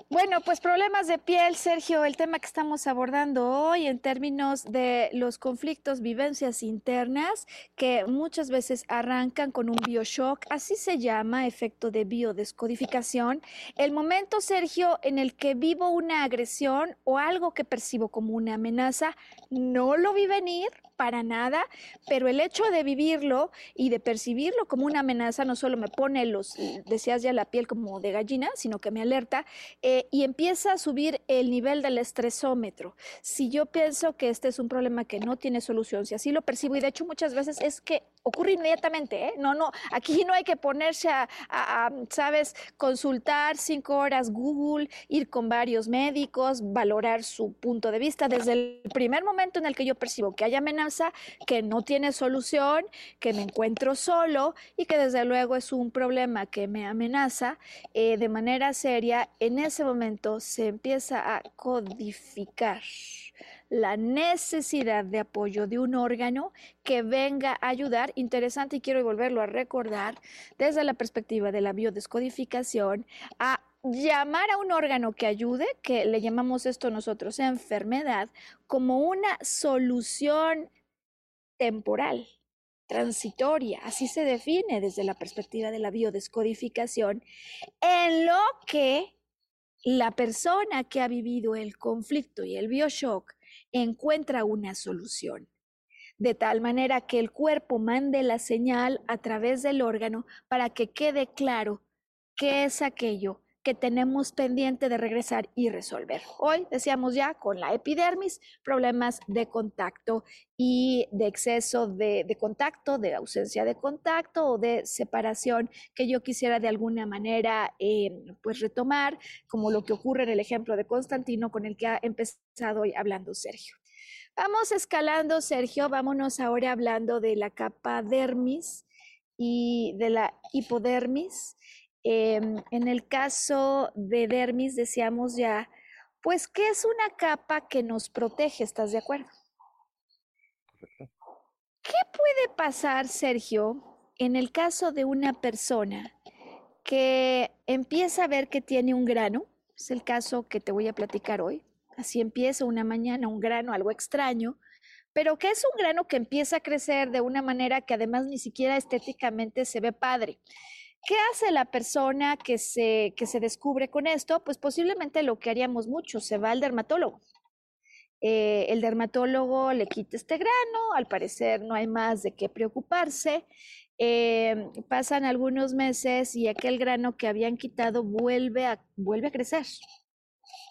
Bueno, pues problemas de piel, Sergio, el tema que estamos abordando hoy en términos de los conflictos, vivencias internas que muchas veces arrancan con un bioshock, así se llama, efecto de biodescodificación. El momento, Sergio, en el que vivo una agresión o algo que percibo como una amenaza, no lo vi venir, para nada, pero el hecho de vivirlo y de percibirlo como una amenaza no solo me pone los, decías ya, la piel como de gallina, sino que me alerta eh, y empieza a subir el nivel del estresómetro. Si yo pienso que este es un problema que no tiene solución, si así lo percibo, y de hecho muchas veces es que ocurre inmediatamente, ¿eh? no, no, aquí no hay que ponerse a, a, sabes, consultar cinco horas Google, ir con varios médicos, valorar su punto de vista. Desde el primer momento en el que yo percibo que hay amenaza, que no tiene solución, que me encuentro solo y que desde luego es un problema que me amenaza eh, de manera seria, en ese momento se empieza a codificar la necesidad de apoyo de un órgano que venga a ayudar, interesante y quiero volverlo a recordar desde la perspectiva de la biodescodificación, a llamar a un órgano que ayude, que le llamamos esto nosotros enfermedad, como una solución temporal, transitoria, así se define desde la perspectiva de la biodescodificación, en lo que la persona que ha vivido el conflicto y el bioshock encuentra una solución, de tal manera que el cuerpo mande la señal a través del órgano para que quede claro qué es aquello que tenemos pendiente de regresar y resolver. Hoy decíamos ya con la epidermis, problemas de contacto y de exceso de, contacto, de ausencia de contacto o de separación que yo quisiera de alguna manera eh, pues retomar, como lo que ocurre en el ejemplo de Constantino con el que ha empezado hoy hablando Sergio. Vamos escalando, Sergio, vámonos ahora hablando de la capa dermis y de la hipodermis. Em, en el caso de dermis decíamos ya, pues que es una capa que nos protege, ¿estás de acuerdo? ¿Qué puede pasar, Sergio, en el caso de una persona que empieza a ver que tiene un grano? Es el caso que te voy a platicar hoy. Así empieza una mañana un grano, algo extraño, pero que es un grano que empieza a crecer de una manera que además ni siquiera estéticamente se ve padre. ¿Qué hace la persona que se, que se descubre con esto? Pues posiblemente lo que haríamos mucho, se va al dermatólogo. eh, el dermatólogo le quita este grano, al parecer no hay más de qué preocuparse. Eh, pasan algunos meses y aquel grano que habían quitado vuelve a, vuelve a crecer.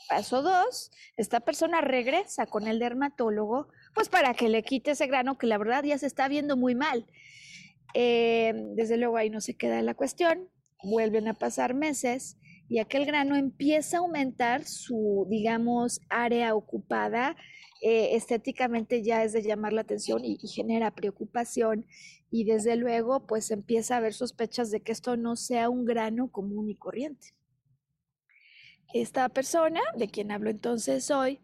Paso dos, esta persona regresa con el dermatólogo, pues para que le quite ese grano que la verdad ya se está viendo muy mal. Eh, desde luego ahí no se queda la cuestión, vuelven a pasar meses y aquel grano empieza a aumentar su, digamos, área ocupada. Eh, estéticamente ya es de llamar la atención y, y genera preocupación y desde luego pues empieza a haber sospechas de que esto no sea un grano común y corriente. Esta persona, de quien hablo entonces hoy,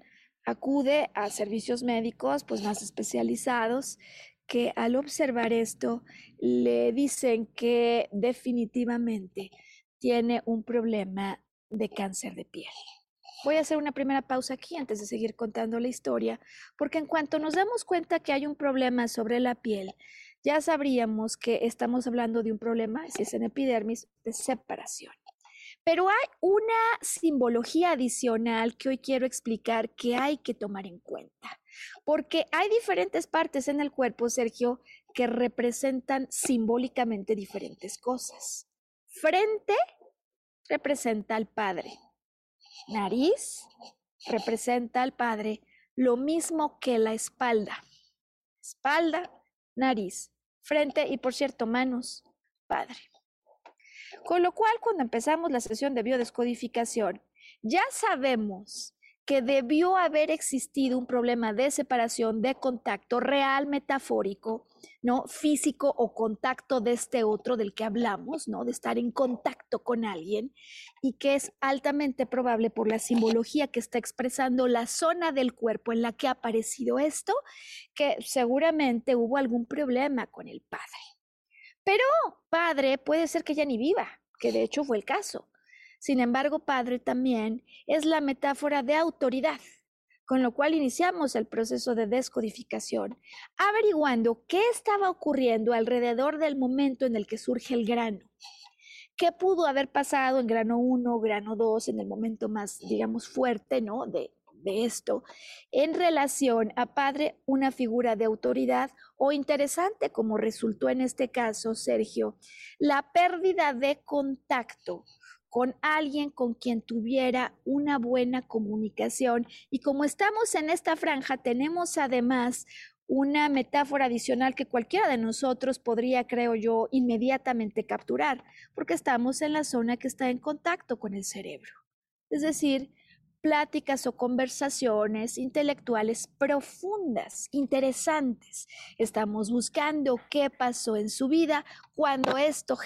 acude a servicios médicos pues más especializados que al observar esto le dicen que definitivamente tiene un problema de cáncer de piel. Voy a hacer una primera pausa aquí antes de seguir contando la historia, porque en cuanto nos damos cuenta que hay un problema sobre la piel, ya sabríamos que estamos hablando de un problema, si es en epidermis, de separación. Pero hay una simbología adicional que hoy quiero explicar que hay que tomar en cuenta, porque hay diferentes partes en el cuerpo, Sergio, que representan simbólicamente diferentes cosas. Frente representa al Padre. Nariz representa al Padre, lo mismo que la espalda. Espalda, nariz, frente y por cierto manos, Padre. Con lo cual, cuando empezamos la sesión de biodescodificación, ya sabemos que debió haber existido un problema de separación, de contacto real, metafórico, ¿no? Físico o contacto de este otro del que hablamos, ¿no? De estar en contacto con alguien y que es altamente probable por la simbología que está expresando la zona del cuerpo en la que ha aparecido esto, que seguramente hubo algún problema con el padre. Pero padre puede ser que ya ni viva, que de hecho fue el caso. Sin embargo, padre también es la metáfora de autoridad, con lo cual iniciamos el proceso de descodificación, averiguando qué estaba ocurriendo alrededor del momento en el que surge el grano. ¿Qué pudo haber pasado en grano 1, grano 2, en el momento más, digamos, fuerte, ¿no? De, de esto en relación a padre, una figura de autoridad o interesante, como resultó en este caso, Sergio, la pérdida de contacto con alguien con quien tuviera una buena comunicación. Y como estamos en esta franja, tenemos además una metáfora adicional que cualquiera de nosotros podría, creo yo, inmediatamente capturar, porque estamos en la zona que está en contacto con el cerebro. Es decir, pláticas o conversaciones intelectuales profundas, interesantes. Estamos buscando qué pasó en su vida cuando esto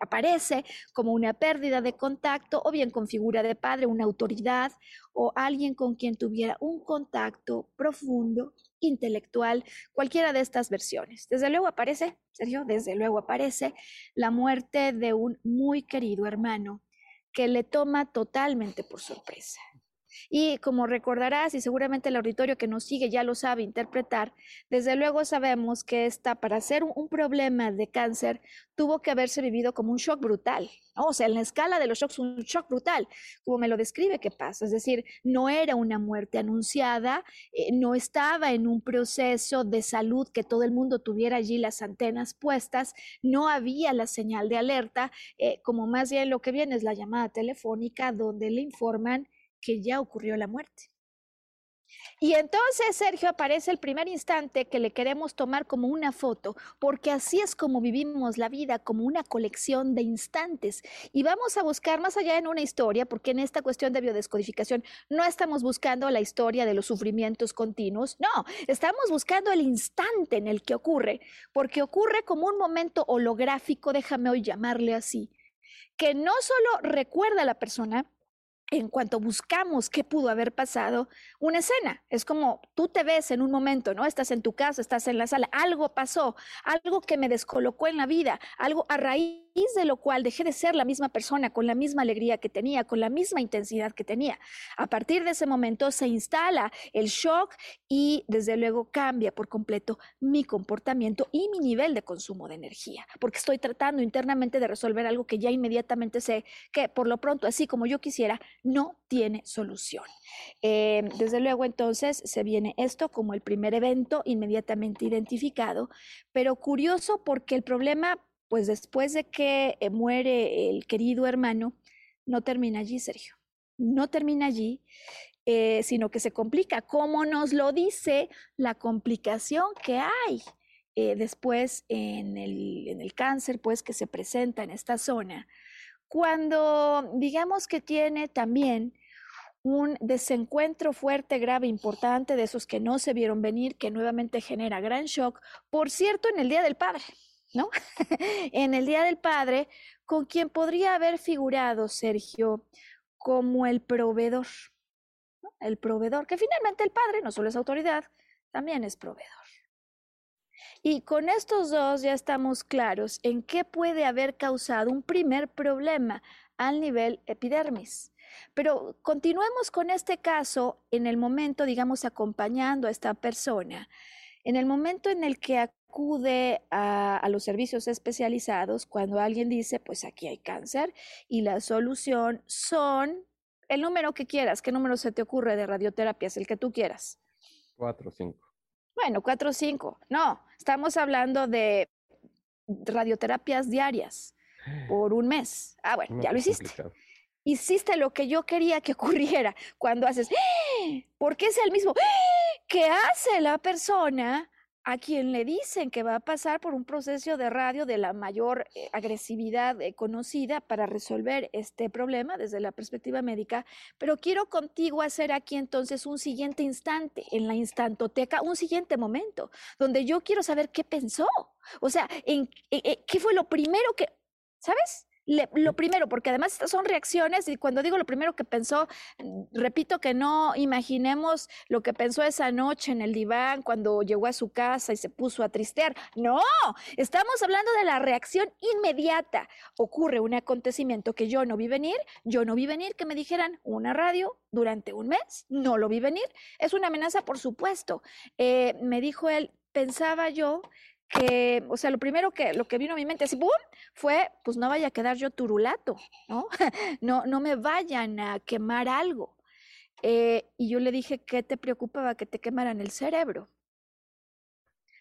aparece como una pérdida de contacto o bien con figura de padre, una autoridad o alguien con quien tuviera un contacto profundo intelectual, cualquiera de estas versiones. Desde luego aparece, Sergio, desde luego aparece la muerte de un muy querido hermano que le toma totalmente por sorpresa. Y como recordarás, y seguramente el auditorio que nos sigue ya lo sabe interpretar, desde luego sabemos que esta, para ser un problema de cáncer, tuvo que haberse vivido como un shock brutal. O sea, en la escala de los shocks, un shock brutal, como me lo describe que pasa. Es decir, no era una muerte anunciada, eh, no estaba en un proceso de salud que todo el mundo tuviera allí las antenas puestas, no había la señal de alerta, eh, como más bien lo que viene es la llamada telefónica donde le informan que ya ocurrió la muerte. Y entonces, Sergio, aparece el primer instante que le queremos tomar como una foto, porque así es como vivimos la vida, como una colección de instantes. Y vamos a buscar más allá en una historia, porque en esta cuestión de biodescodificación no estamos buscando la historia de los sufrimientos continuos, no, estamos buscando el instante en el que ocurre, porque ocurre como un momento holográfico, déjame hoy llamarle así, que no solo recuerda a la persona, en cuanto buscamos qué pudo haber pasado, una escena. Es como tú te ves en un momento, ¿no? Estás en tu casa, estás en la sala, algo pasó, algo que me descolocó en la vida, algo a raíz de lo cual dejé de ser la misma persona con la misma alegría que tenía, con la misma intensidad que tenía. A partir de ese momento se instala el shock y desde luego cambia por completo mi comportamiento y mi nivel de consumo de energía, porque estoy tratando internamente de resolver algo que ya inmediatamente sé que por lo pronto, así como yo quisiera, no tiene solución. Em, desde luego entonces se viene esto como el primer evento inmediatamente identificado, pero curioso porque el problema pues después de que eh, muere el querido hermano, no termina allí, Sergio. No termina allí, eh, sino que se complica, como nos lo dice la complicación que hay eh, después en el, en el cáncer, pues que se presenta en esta zona, cuando digamos que tiene también un desencuentro fuerte, grave, importante, de esos que no se vieron venir, que nuevamente genera gran shock, por cierto, en el Día del Padre. ¿No? en el Día del Padre, con quien podría haber figurado Sergio como el proveedor, el proveedor, que finalmente el padre no solo es autoridad, también es proveedor. Y con estos dos ya estamos claros en qué puede haber causado un primer problema al nivel epidermis. Pero continuemos con este caso en el momento, digamos, acompañando a esta persona, en el momento en el que acude a, los servicios especializados cuando alguien dice, pues aquí hay cáncer y la solución son el número que quieras. ¿Qué número se te ocurre de radioterapia? Es el que tú quieras. Cuatro, cinco. Bueno, cuatro o cinco. No, estamos hablando de radioterapias diarias por un mes. Ah, bueno, ya lo hiciste. Hiciste lo que yo quería que ocurriera cuando haces, ¡Eh! porque es el mismo ¡Eh! que hace la persona a quien le dicen que va a pasar por un proceso de radio de la mayor eh, agresividad eh, conocida para resolver este problema desde la perspectiva médica, pero quiero contigo hacer aquí entonces un siguiente instante en la instantoteca, un siguiente momento, donde yo quiero saber qué pensó, o sea, en, eh, qué fue lo primero que, ¿sabes? Lo primero, porque además estas son reacciones y cuando digo lo primero que pensó, mm, repito que no imaginemos lo que pensó esa noche en el diván cuando llegó a su casa y se puso a tristear. No, estamos hablando de la reacción inmediata. Ocurre un acontecimiento que yo no vi venir, yo no vi venir que me dijeran una radio durante un mes, no lo vi venir. Es una amenaza, por supuesto. Eh, me dijo él, pensaba yo que, o sea, lo primero que, lo que vino a mi mente así, ¡pum!, fue, pues no vaya a quedar yo turulato, ¿no? no, no me vayan a quemar algo. Eh, y yo le dije, ¿qué te preocupaba que te quemaran el cerebro?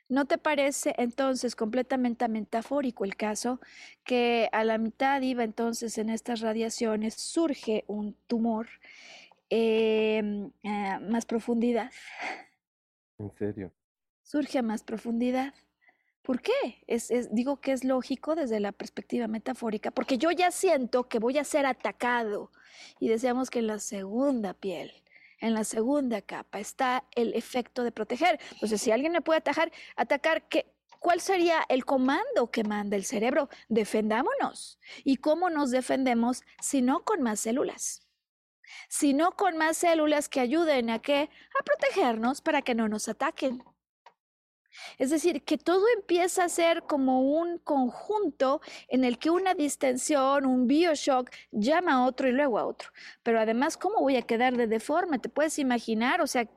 ¿No te parece entonces completamente metafórico el caso que a la mitad iba entonces en estas radiaciones surge un tumor a más profundidad? ¿En serio? Surge a más profundidad. ¿Por qué? Es, digo que es lógico desde la perspectiva metafórica, porque yo ya siento que voy a ser atacado y deseamos que en la segunda piel, en la segunda capa, está el efecto de proteger. Entonces, si alguien me puede atacar, atacar, ¿qué, ¿cuál sería el comando que manda el cerebro? Defendámonos. ¿Y cómo nos defendemos si no con más células? sino con más células que ayuden a qué? A protegernos para que no nos ataquen. Es decir, que todo empieza a ser como un conjunto en el que una distensión, un bioshock, llama a otro y luego a otro. Pero además, ¿cómo voy a quedar de deforme? ¿Te puedes imaginar? O sea,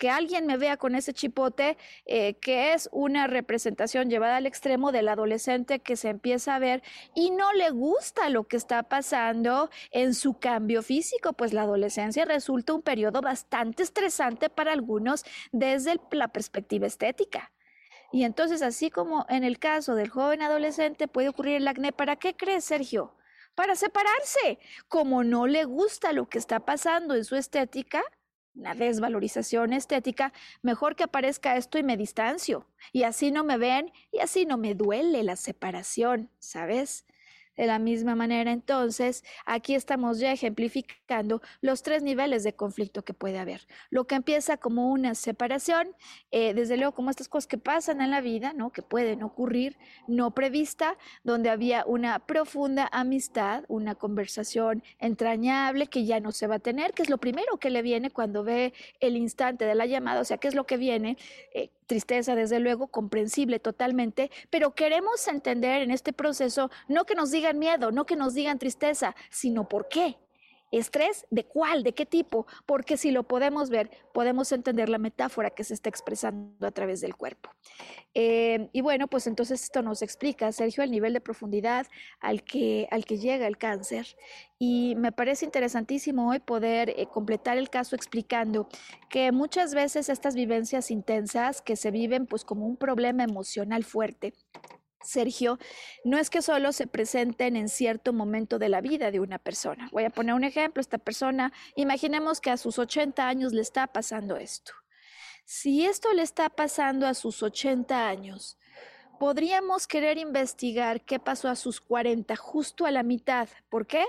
que alguien me vea con ese chipote, eh, que es una representación llevada al extremo del adolescente que se empieza a ver y no le gusta lo que está pasando en su cambio físico, pues la adolescencia resulta un periodo bastante estresante para algunos desde la perspectiva estética. Y entonces, así como en el caso del joven adolescente puede ocurrir el acné, ¿para qué crees, Sergio? Para separarse. Como no le gusta lo que está pasando en su estética, una desvalorización estética, mejor que aparezca esto y me distancio. Y así no me ven y así no me duele la separación, ¿sabes? De la misma manera, entonces, aquí estamos ya ejemplificando los tres niveles de conflicto que puede haber. Lo que empieza como una separación, eh, desde luego como estas cosas que pasan en la vida, ¿no? que pueden ocurrir no prevista, donde había una profunda amistad, una conversación entrañable que ya no se va a tener, que es lo primero que le viene cuando ve el instante de la llamada, o sea, ¿qué es lo que viene? Eh, tristeza desde luego, comprensible totalmente, pero queremos entender en este proceso no que nos digan miedo, no que nos digan tristeza, sino por qué. ¿Estrés? ¿De cuál? ¿De qué tipo? Porque si lo podemos ver, podemos entender la metáfora que se está expresando a través del cuerpo. Eh, y bueno, pues entonces esto nos explica, Sergio, el nivel de profundidad al que, al que llega el cáncer. Y me parece interesantísimo hoy poder eh, completar el caso explicando que muchas veces estas vivencias intensas que se viven pues como un problema emocional fuerte, Sergio, no es que solo se presenten en cierto momento de la vida de una persona. Voy a poner un ejemplo. Esta persona, imaginemos que a sus 80 años le está pasando esto. Si esto le está pasando a sus 80 años, podríamos querer investigar qué pasó a sus 40, justo a la mitad. ¿Por qué?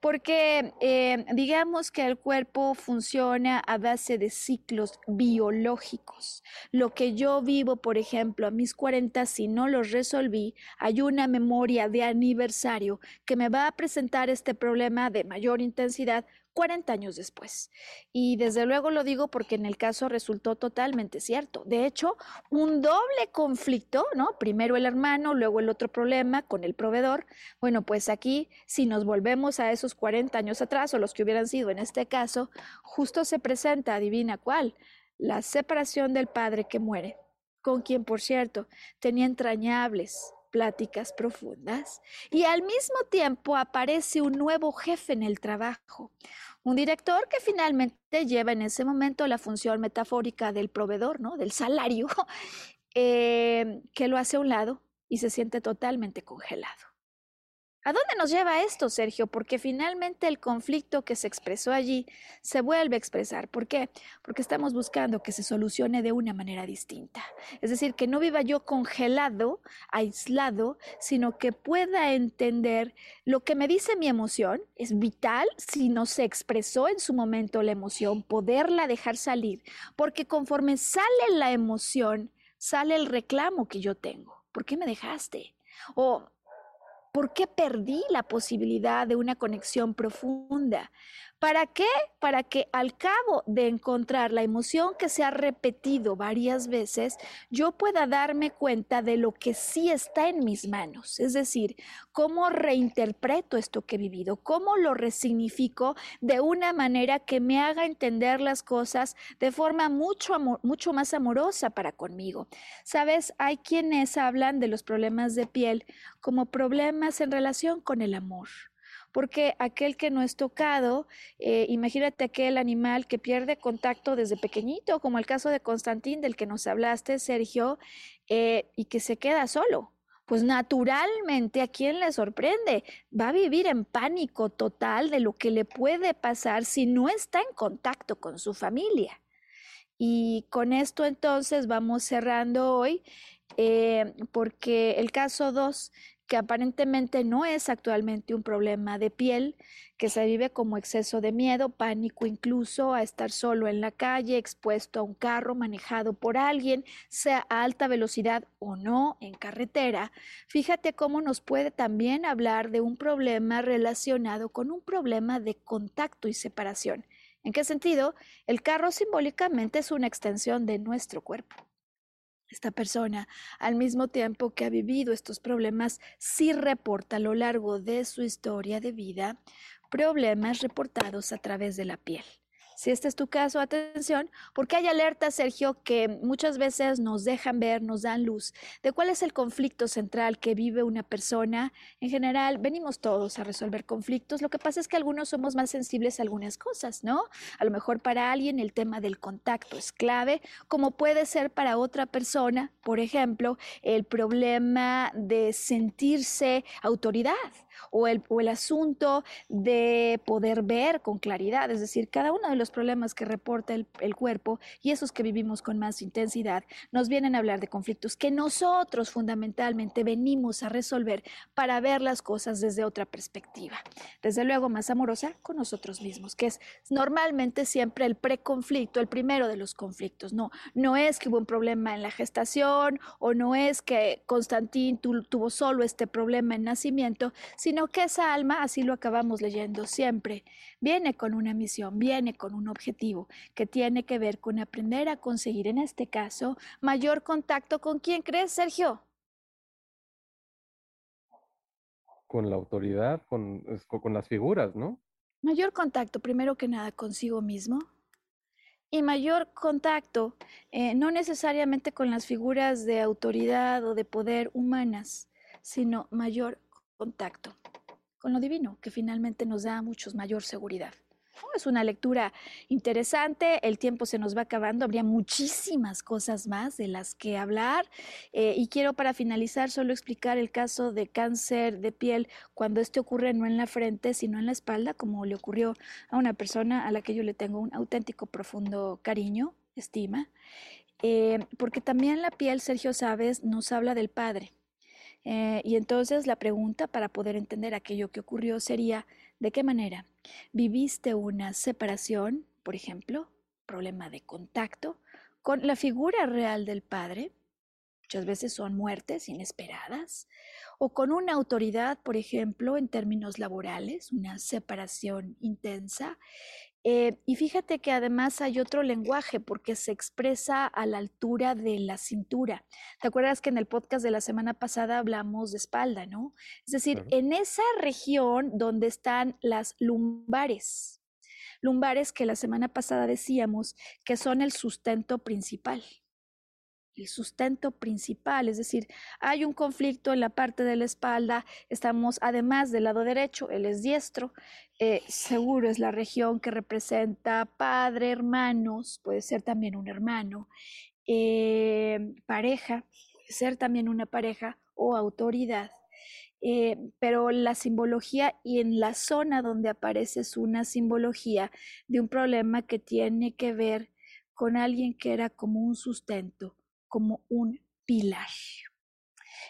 Porque eh, digamos que el cuerpo funciona a base de ciclos biológicos. Lo que yo vivo, por ejemplo, a mis 40, si no los resolví, hay una memoria de aniversario que me va a presentar este problema de mayor intensidad 40 años después. Y desde luego lo digo porque en el caso resultó totalmente cierto. De hecho, un doble conflicto, ¿no? Primero el hermano, luego el otro problema con el proveedor. Bueno, pues aquí, si nos volvemos a esos 40 años atrás, o los que hubieran sido en este caso, justo se presenta, adivina cuál, la separación del padre que muere, con quien, por cierto, tenía entrañables pláticas profundas y al mismo tiempo aparece un nuevo jefe en el trabajo, un director que finalmente lleva en ese momento la función metafórica del proveedor, ¿no? del salario, eh, que lo hace a un lado y se siente totalmente congelado. ¿A dónde nos lleva esto, Sergio? Porque finalmente el conflicto que se expresó allí se vuelve a expresar. ¿Por qué? Porque estamos buscando que se solucione de una manera distinta. Es decir, que no viva yo congelado, aislado, sino que pueda entender lo que me dice mi emoción. Es vital si no se expresó en su momento la emoción, poderla dejar salir. Porque conforme sale la emoción, sale el reclamo que yo tengo. ¿Por qué me dejaste? O ¿Por qué perdí la posibilidad de una conexión profunda? ¿Para qué? Para que al cabo de encontrar la emoción que se ha repetido varias veces, yo pueda darme cuenta de lo que sí está en mis manos. Es decir, cómo reinterpreto esto que he vivido, cómo lo resignifico de una manera que me haga entender las cosas de forma mucho, mucho más amorosa para conmigo. Sabes, hay quienes hablan de los problemas de piel como problemas en relación con el amor porque aquel que no es tocado, eh, imagínate aquel animal que pierde contacto desde pequeñito, como el caso de Constantín del que nos hablaste, Sergio, eh, y que se queda solo. Pues naturalmente, ¿a quién le sorprende? Va a vivir en pánico total de lo que le puede pasar si no está en contacto con su familia. Y con esto entonces vamos cerrando hoy, eh, porque el caso 2 que aparentemente no es actualmente un problema de piel, que se vive como exceso de miedo, pánico incluso a estar solo en la calle, expuesto a un carro manejado por alguien, sea a alta velocidad o no en carretera. Fíjate cómo nos puede también hablar de un problema relacionado con un problema de contacto y separación. ¿En qué sentido? El carro simbólicamente es una extensión de nuestro cuerpo. Esta persona, al mismo tiempo que ha vivido estos problemas, sí reporta a lo largo de su historia de vida problemas reportados a través de la piel. Si este es tu caso, atención, porque hay alertas, Sergio, que muchas veces nos dejan ver, nos dan luz de cuál es el conflicto central que vive una persona. En general, venimos todos a resolver conflictos. Lo que pasa es que algunos somos más sensibles a algunas cosas, ¿no? A lo mejor para alguien el tema del contacto es clave, como puede ser para otra persona, por ejemplo, el problema de sentirse autoridad o el, o el asunto de poder ver con claridad, es decir, cada uno de los problemas que reporta el, el, cuerpo y esos que vivimos con más intensidad nos vienen a hablar de conflictos que nosotros fundamentalmente venimos a resolver para ver las cosas desde otra perspectiva, desde luego más amorosa con nosotros mismos, que es normalmente siempre el preconflicto, el primero de los conflictos, no, no es que hubo un problema en la gestación o no es que Constantín tuvo solo este problema en nacimiento, sino que esa alma, así lo acabamos leyendo siempre, viene con una misión, viene con un objetivo que tiene que ver con aprender a conseguir, en este caso, mayor contacto con quién crees, Sergio. Con la autoridad, con, con las figuras, ¿no? Mayor contacto, primero que nada, consigo mismo, y mayor contacto, eh, no necesariamente con las figuras de autoridad o de poder humanas, sino mayor contacto con lo divino, que finalmente nos da mucho mayor seguridad. Es una lectura interesante, el tiempo se nos va acabando, habría muchísimas cosas más de las que hablar eh, y quiero para finalizar solo explicar el caso de cáncer de piel cuando este ocurre no en la frente sino en la espalda, como le ocurrió a una persona a la que yo le tengo un auténtico profundo cariño, estima, eh, porque también la piel, Sergio Sabes, nos habla del Padre. Eh, y entonces la pregunta para poder entender aquello que ocurrió sería, ¿de qué manera? ¿Viviste una separación, por ejemplo, problema de contacto, con la figura real del padre? Muchas veces son muertes inesperadas, o con una autoridad, por ejemplo, en términos laborales, una separación intensa, eh, y fíjate que además hay otro lenguaje porque se expresa a la altura de la cintura. ¿Te acuerdas que en el podcast de la semana pasada hablamos de espalda, no? Es decir, en esa región donde están las lumbares, lumbares que la semana pasada decíamos que son el sustento principal el sustento principal, es decir, hay un conflicto en la parte de la espalda, estamos además del lado derecho, él es diestro, eh, seguro es la región que representa padre, hermanos, puede ser también un hermano, eh, pareja, puede ser también una pareja o autoridad. Eh, pero la simbología y en la zona donde aparece es una simbología de un problema que tiene que ver con alguien que era como un sustento, como un pilar.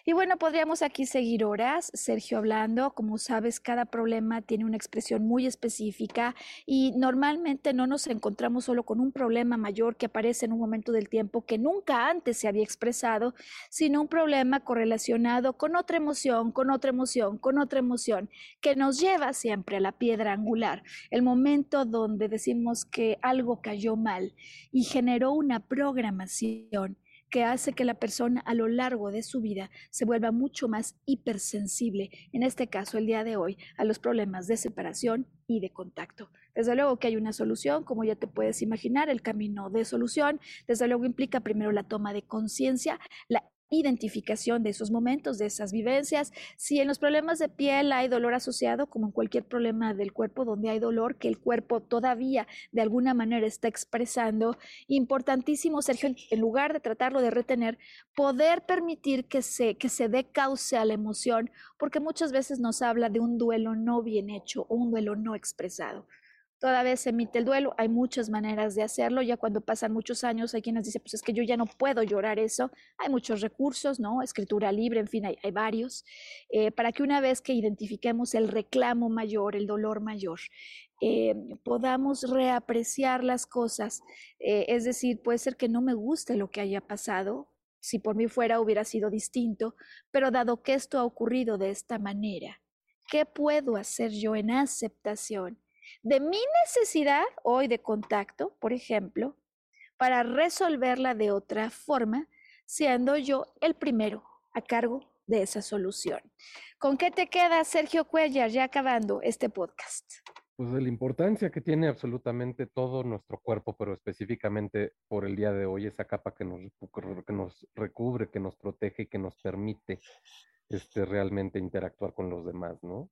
Y bueno, podríamos aquí seguir horas, Sergio hablando. Como sabes, cada problema tiene una expresión muy específica y normalmente no nos encontramos solo con un problema mayor que aparece en un momento del tiempo que nunca antes se había expresado, sino un problema correlacionado con otra emoción, con otra emoción, con otra emoción, que nos lleva siempre a la piedra angular, el momento donde decimos que algo cayó mal y generó una programación que hace que la persona a lo largo de su vida se vuelva mucho más hipersensible, en este caso el día de hoy, a los problemas de separación y de contacto. Desde luego que hay una solución, como ya te puedes imaginar, el camino de solución, desde luego implica primero la toma de conciencia, la identificación de esos momentos, de esas vivencias. Si en los problemas de piel hay dolor asociado, como en cualquier problema del cuerpo donde hay dolor, que el cuerpo todavía de alguna manera está expresando, importantísimo, Sergio, en lugar de tratarlo de retener, poder permitir que se, que se dé cauce a la emoción, porque muchas veces nos habla de un duelo no bien hecho o un duelo no expresado. Toda vez se emite el duelo, hay muchas maneras de hacerlo, ya cuando pasan muchos años hay quienes dicen, pues es que yo ya no puedo llorar eso, hay muchos recursos, ¿no? Escritura libre, en fin, hay, varios, eh, para que una vez que identifiquemos el reclamo mayor, el dolor mayor, eh, podamos reapreciar las cosas. Eh, es decir, puede ser que no me guste lo que haya pasado, si por mí fuera hubiera sido distinto, pero dado que esto ha ocurrido de esta manera, ¿qué puedo hacer yo en aceptación? De mi necesidad hoy de contacto, por ejemplo, para resolverla de otra forma, siendo yo el primero a cargo de esa solución. ¿Con qué te queda, Sergio Cuellar, ya acabando este podcast? Pues de la importancia que tiene absolutamente todo nuestro cuerpo, pero específicamente por el día de hoy, esa capa que nos, recubre, que nos protege y que nos permite este, realmente interactuar con los demás, ¿no?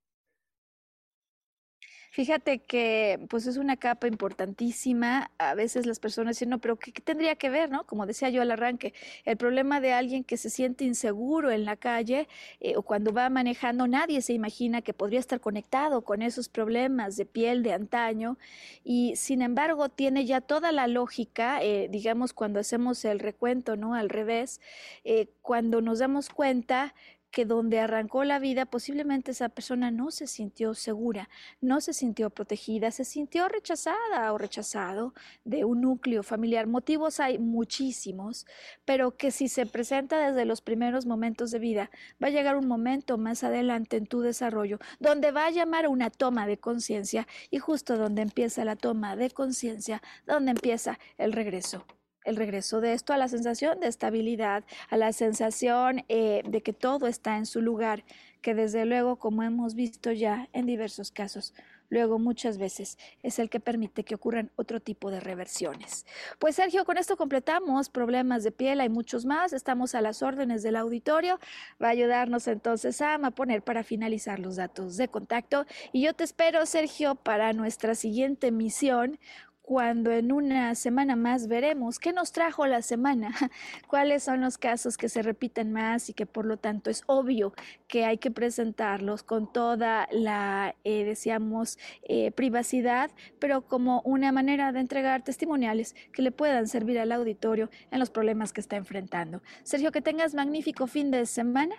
Fíjate que pues es una capa importantísima. A veces las personas dicen, no, pero ¿qué, tendría que ver, no? Como decía yo al arranque, el problema de alguien que se siente inseguro en la calle eh, o cuando va manejando, nadie se imagina que podría estar conectado con esos problemas de piel de antaño y sin embargo tiene ya toda la lógica, eh, digamos, cuando hacemos el recuento, ¿no? Al revés, eh, cuando nos damos cuenta que donde arrancó la vida posiblemente esa persona no se sintió segura, no se sintió protegida, se sintió rechazada o rechazado de un núcleo familiar. Motivos hay muchísimos, pero que si se presenta desde los primeros momentos de vida, va a llegar un momento más adelante en tu desarrollo donde va a llamar una toma de conciencia y justo donde empieza la toma de conciencia, donde empieza el regreso el regreso de esto a la sensación de estabilidad, a la sensación eh, de que todo está en su lugar, que desde luego, como hemos visto ya en diversos casos, luego muchas veces es el que permite que ocurran otro tipo de reversiones. Pues Sergio, con esto completamos problemas de piel, hay muchos más, estamos a las órdenes del auditorio, va a ayudarnos entonces a poner para finalizar los datos de contacto y yo te espero Sergio para nuestra siguiente misión cuando en una semana más veremos qué nos trajo la semana, cuáles son los casos que se repiten más y que por lo tanto es obvio que hay que presentarlos con toda la, eh, decíamos, eh, privacidad, pero como una manera de entregar testimoniales que le puedan servir al auditorio en los problemas que está enfrentando. Sergio, que tengas magnífico fin de semana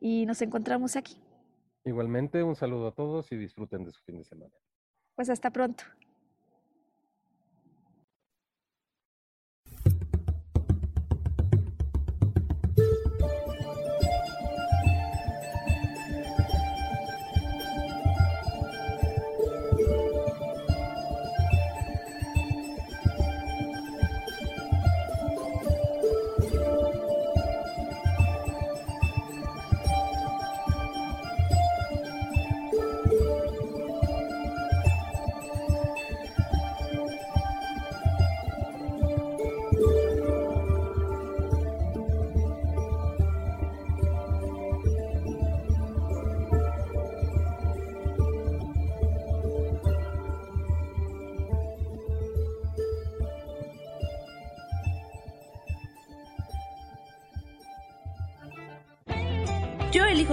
y nos encontramos aquí. Igualmente, un saludo a todos y disfruten de su fin de semana. Pues hasta pronto.